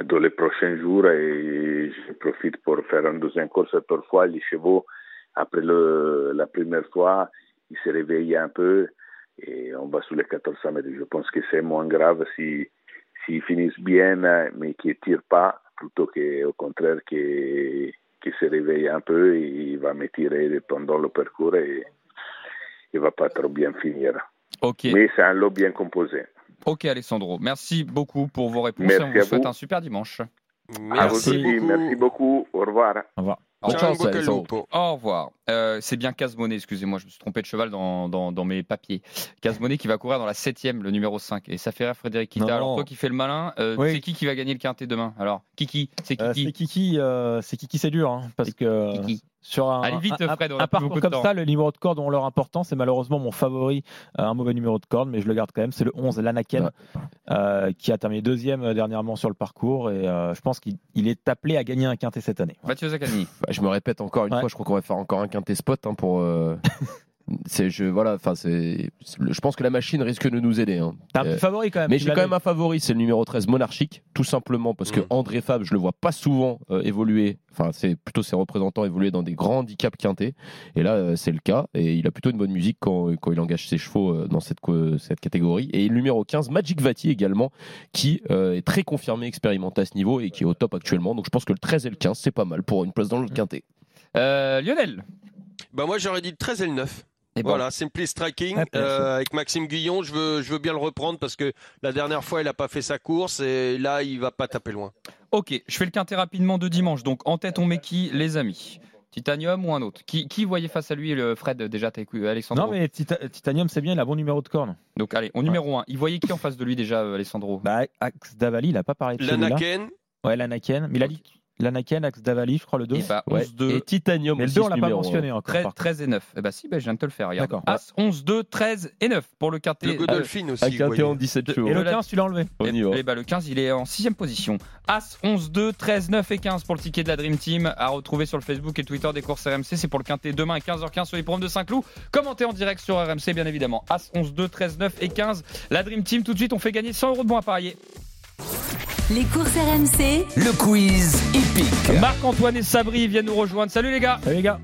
dans les prochains jours et je profite pour faire une deuxième course. Parfois, les chevaux, après le, la première fois, ils se réveillent un peu et on va sur les 1400 mètres. Je pense que c'est moins grave si s'ils finissent bien, mais qu'ils ne tirent pas, plutôt qu'au contraire qu'ils qui se réveille un peu et il va me tirer pendant le parcours et il va pas trop bien finir. Mais c'est un lot bien composé. Ok Alessandro. Merci beaucoup pour vos réponses. Merci et on vous à souhaite vous. un super dimanche. Vous Merci beaucoup. merci beaucoup. Au revoir. Au revoir. Au revoir. Euh, c'est bien Casmonet, excusez-moi, je me suis trompé de cheval dans, dans, dans mes papiers. Casmonet qui va courir dans la 7 le numéro 5. Et ça fait rire Frédéric Kita. Alors toi qui fais le malin, euh, Oui. c'est qui qui va gagner le quintet demain? Alors, Kiki, c'est Euh, Kiki. c'est Kiki, euh, c'est Kiki, c'est dur, hein, parce que Kiki. Sur un, Allez vite, Fred, on un parcours comme temps. ça, le numéro de corde ont leur importance. C'est malheureusement mon favori, euh, un mauvais numéro de corde, mais je le garde quand même. C'est le 11 Lanaken, Ouais. euh, qui a terminé deuxième euh, dernièrement sur le parcours, et euh, je pense qu'il il est appelé à gagner un quintet cette année. Mathieu Zaccani. Bah, je me répète encore une Ouais. fois, je crois qu'on va faire encore un quintet spot hein, pour. euh, c'est je voilà, enfin c'est. Je pense que la machine risque de nous aider. hein. T'as un Euh, petit favori quand même. mais j'ai quand même un favori, c'est le numéro 13 Monarchique, tout simplement parce que Mm. André Fab, je le vois pas souvent euh, évoluer, enfin c'est plutôt ses représentants évoluer dans des grands handicaps quintés, et là euh, c'est le cas, et il a plutôt une bonne musique quand, quand il engage ses chevaux euh, dans cette, cette catégorie. Et le numéro 15 Magic Vati également, qui euh, est très confirmé, expérimenté à ce niveau et qui est au top actuellement, donc je pense que le 13 et le 15 c'est pas mal pour une place dans le quintet. Euh, Lionel? Bah moi j'aurais dit le 13 et le 9. Et bon. Voilà, Simply Striking Ouais, sûr. euh, avec Maxime Guillon. Je veux, je veux bien le reprendre parce que la dernière fois il a pas fait sa course et là il va pas taper loin. Ok, je fais le quintet rapidement de dimanche. Donc en tête, on met qui, les amis? Titanium ou un autre? Qui, qui voyait face à lui, le Fred Déjà, t'as écouté Alessandro? Non, mais Tita- Titanium, c'est bien, il a bon numéro de corde. Donc allez, au numéro 1. Il voyait qui en face de lui déjà, euh, Alessandro? Bah, Axe Davali, il a pas parlé de celui-là. Lanaken, Ouais, l'Anaken. Mais il a dit Lanaken, Axe Davali, je crois, le 2. Et bah, Ouais. 11-2. Et Titanium Mais le 2, on l'a pas mentionné encore. 13, par contre. 13 et 9. Eh bah si, bah, je viens de te le faire. Regarde. D'accord. As, 11, 2, 13 et 9 pour le le quintet. Godolphin aussi. Un en 17 chevaux. Et le la- 15, tu l'as enlevé. On y Et, va. et bah, le 15, il est en 6 position. As, 11, 2, 13, 9 et 15 pour le ticket de la Dream Team à retrouver sur le Facebook et Twitter des courses RMC. C'est pour le quintet demain à 15h15 sur les programmes de Saint-Cloud. Commentez en direct sur RMC, bien évidemment. As, 11, 2, 13, 9 et 15. La Dream Team, tout de suite, on fait gagner 100 euros de bons à parier. Les courses RMC, Le quiz hippique. Marc-Antoine et Sabri viennent nous rejoindre. Salut les gars. Salut les gars.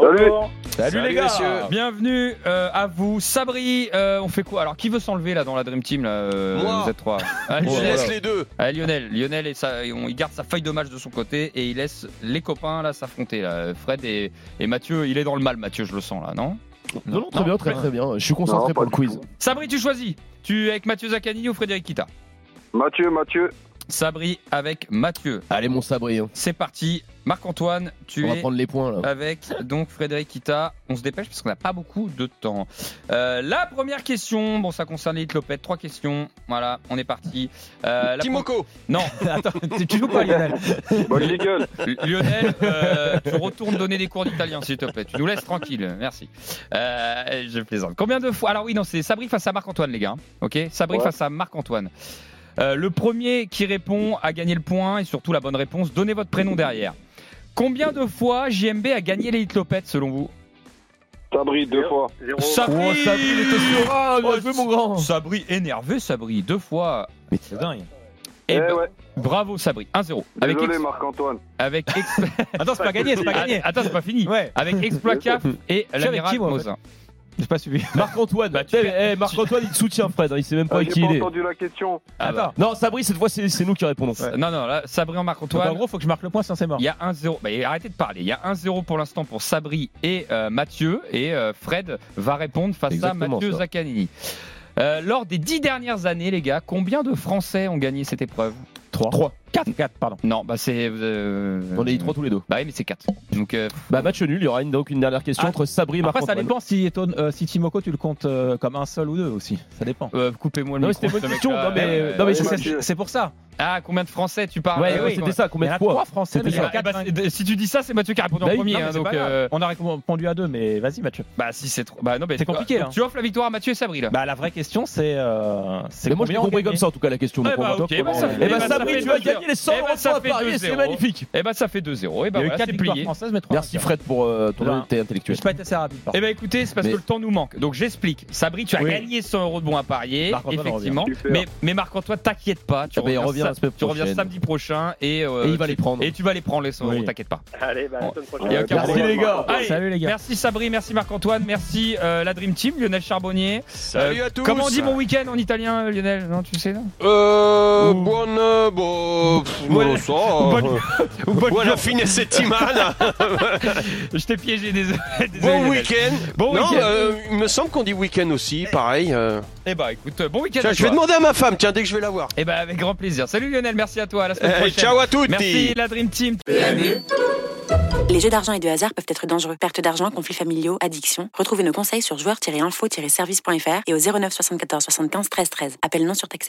Salut. Salut, les gars messieurs. Bienvenue euh, à vous. Sabri, euh, on fait quoi? Alors, qui veut s'enlever là dans la Dream Team là, euh, Moi. Vous êtes trois? Allez, Je Lionel. laisse voilà. les deux. Allez, Lionel, Lionel et ça, il garde sa feuille de match de son côté et il laisse les copains là s'affronter là. Fred et, et Mathieu, il est dans le mal, Mathieu, je le sens là, non? Non, non, très bien, très très bien. Je suis concentré Non, pour le quiz. Sabri, tu choisis. Tu es avec Mathieu Zaccani ou Frédéric Kita? Mathieu, Mathieu. Sabri avec Mathieu. Allez, mon sabri, hein. C'est parti. Marc-Antoine, tu on va prendre les points là. avec donc Frédéric Kita. On se dépêche parce qu'on n'a pas beaucoup de temps. Euh, la première question, bon, ça concerne les Clopettes. Trois questions. Voilà, on est parti. Euh, la Timoko. Non, Attends, tu- tu joues pas, Lionel Bonne gueule. Lionel, euh, tu retournes donner des cours d'italien, s'il te plaît. Tu nous laisses tranquille. Merci. Euh, je plaisante. Combien de fois Alors oui, non, c'est Sabri face à Marc-Antoine, les gars. Ok? Sabri Ouais. face à Marc-Antoine. Euh, le premier qui répond a gagné le point et surtout la bonne réponse. Donnez votre prénom derrière. Combien de fois JMB a gagné les Hitlopettes selon vous Sabri, deux fois. Sabri Oh, Sabri, il était sûr. Ah, bien Oh, joué, mon grand. Sabri énervé, Sabri, deux fois. C'est dingue. Et Eh ben, ouais. Bravo Sabri, 1-0. Avec, Désolé, ex- Marc-Antoine. avec ex- Attends, c'est pas gagné, c'est pas gagné. Attends, c'est pas fini. Ouais, Avec Exploit Cap et avec l'amiral qui, moi, en fait Mosin. J'ai pas suivi. Marc-Antoine. Bah, tu Eh, Marc-Antoine, il te soutient, Fred. hein, Il sait même pas Ah, J'ai qui pas il est. entendu la question. Ah bah. Non, Sabri, cette fois, c'est nous qui répondons. Ouais. Non, non, là, Sabri en Donc, en Marc-Antoine. gros, faut que je marque le point, sinon c'est mort. Il y a 1-0. Bah, arrêtez de parler. Il y a 1-0 pour l'instant pour Sabri et euh, Mathieu. Et euh, Fred va répondre face Exactement à Mathieu. Zaccanini. Euh, lors des dix dernières années, les gars, combien de Français ont gagné cette épreuve? 3. 3. 4. 4, pardon. Non, bah c'est. euh, On a dit 3 tous les deux. Bah oui, mais c'est 4. Donc, euh, Bah, match nul. Il y aura une, donc une dernière question Ah. entre Sabri et Après, ça dépend si, euh, si Timoko, tu le comptes euh, comme un seul ou deux aussi. Ça dépend. euh, coupez-moi le Non, mais micro. c'était une bonne ce question. mec-là. Non, mais- Euh, non, mais Ouais, c'est- pour ça. Ah, combien de Français tu parles Ouais, Euh, ouais, c'était ça. Combien de fois 3 français, Eh bah, c'est- si tu dis ça, c'est Mathieu qui a répondu en Bah oui, premier. hein, euh, On a répondu à deux, mais vas-y, Mathieu. bah si c'est trop. Bah non, mais C'est compliqué, là. Tu offres la victoire à Mathieu et Sabri là. Bah, la vraie question, c'est. Euh, c'est Mais moi, je compris comme ça, en tout cas, la question. Eh on bah, bah, Eh ça Sabri, tu vas 2-0. Gagner les 100 Eh bah, euros ça à 2-0. c'est magnifique. Eh bah ça fait 2-0. Et bah voilà, 4 c'est plié. françaises, mais 3 Merci Fred pour euh, ton honnêteté intellectuelle. Pas été assez rapide, Eh ben écoutez, c'est parce Mais- que le temps nous manque. Donc j'explique. Sabri, tu as Oui. gagné 100 euros de bons à parier, Marc-Antoine effectivement. Mais, mais Marc-Antoine, t'inquiète pas, tu Ah ben, reviens Tu samedi prochain et, euh, Et il va tu- les prendre. Et tu vas les prendre, les euros, Oui. t'inquiète pas. Allez, bah, la Bon. Merci problème. les gars. Allez, Salut les gars. Merci Sabri, merci Marc-Antoine, merci euh, la Dream Team, Lionel Charbonnier. Salut à tous. Comment on dit bon week-end en italien, Lionel? Non, tu sais non? Euh, buon, euh, non, ça, bonne- euh, Ou bonne fine settimana. Je t'ai piégé, désolé. désolé, bon week-end. Bon non, week-end. euh, il me semble qu'on dit week-end aussi, pareil. euh. Eh bah écoute, bon week-end. Je vais demander à ma femme, tiens, dès que je vais la voir. Eh bah avec grand plaisir. Salut Lionel, merci à toi. À la semaine Eh, prochaine. ciao à tutti. Merci la Dream Team. Les jeux d'argent et de hasard peuvent être dangereux. Perte d'argent, conflits familiaux, addiction. Retrouvez nos conseils sur joueurs-info-service.fr et au 09 74 75 13 13. Appel non surtaxé.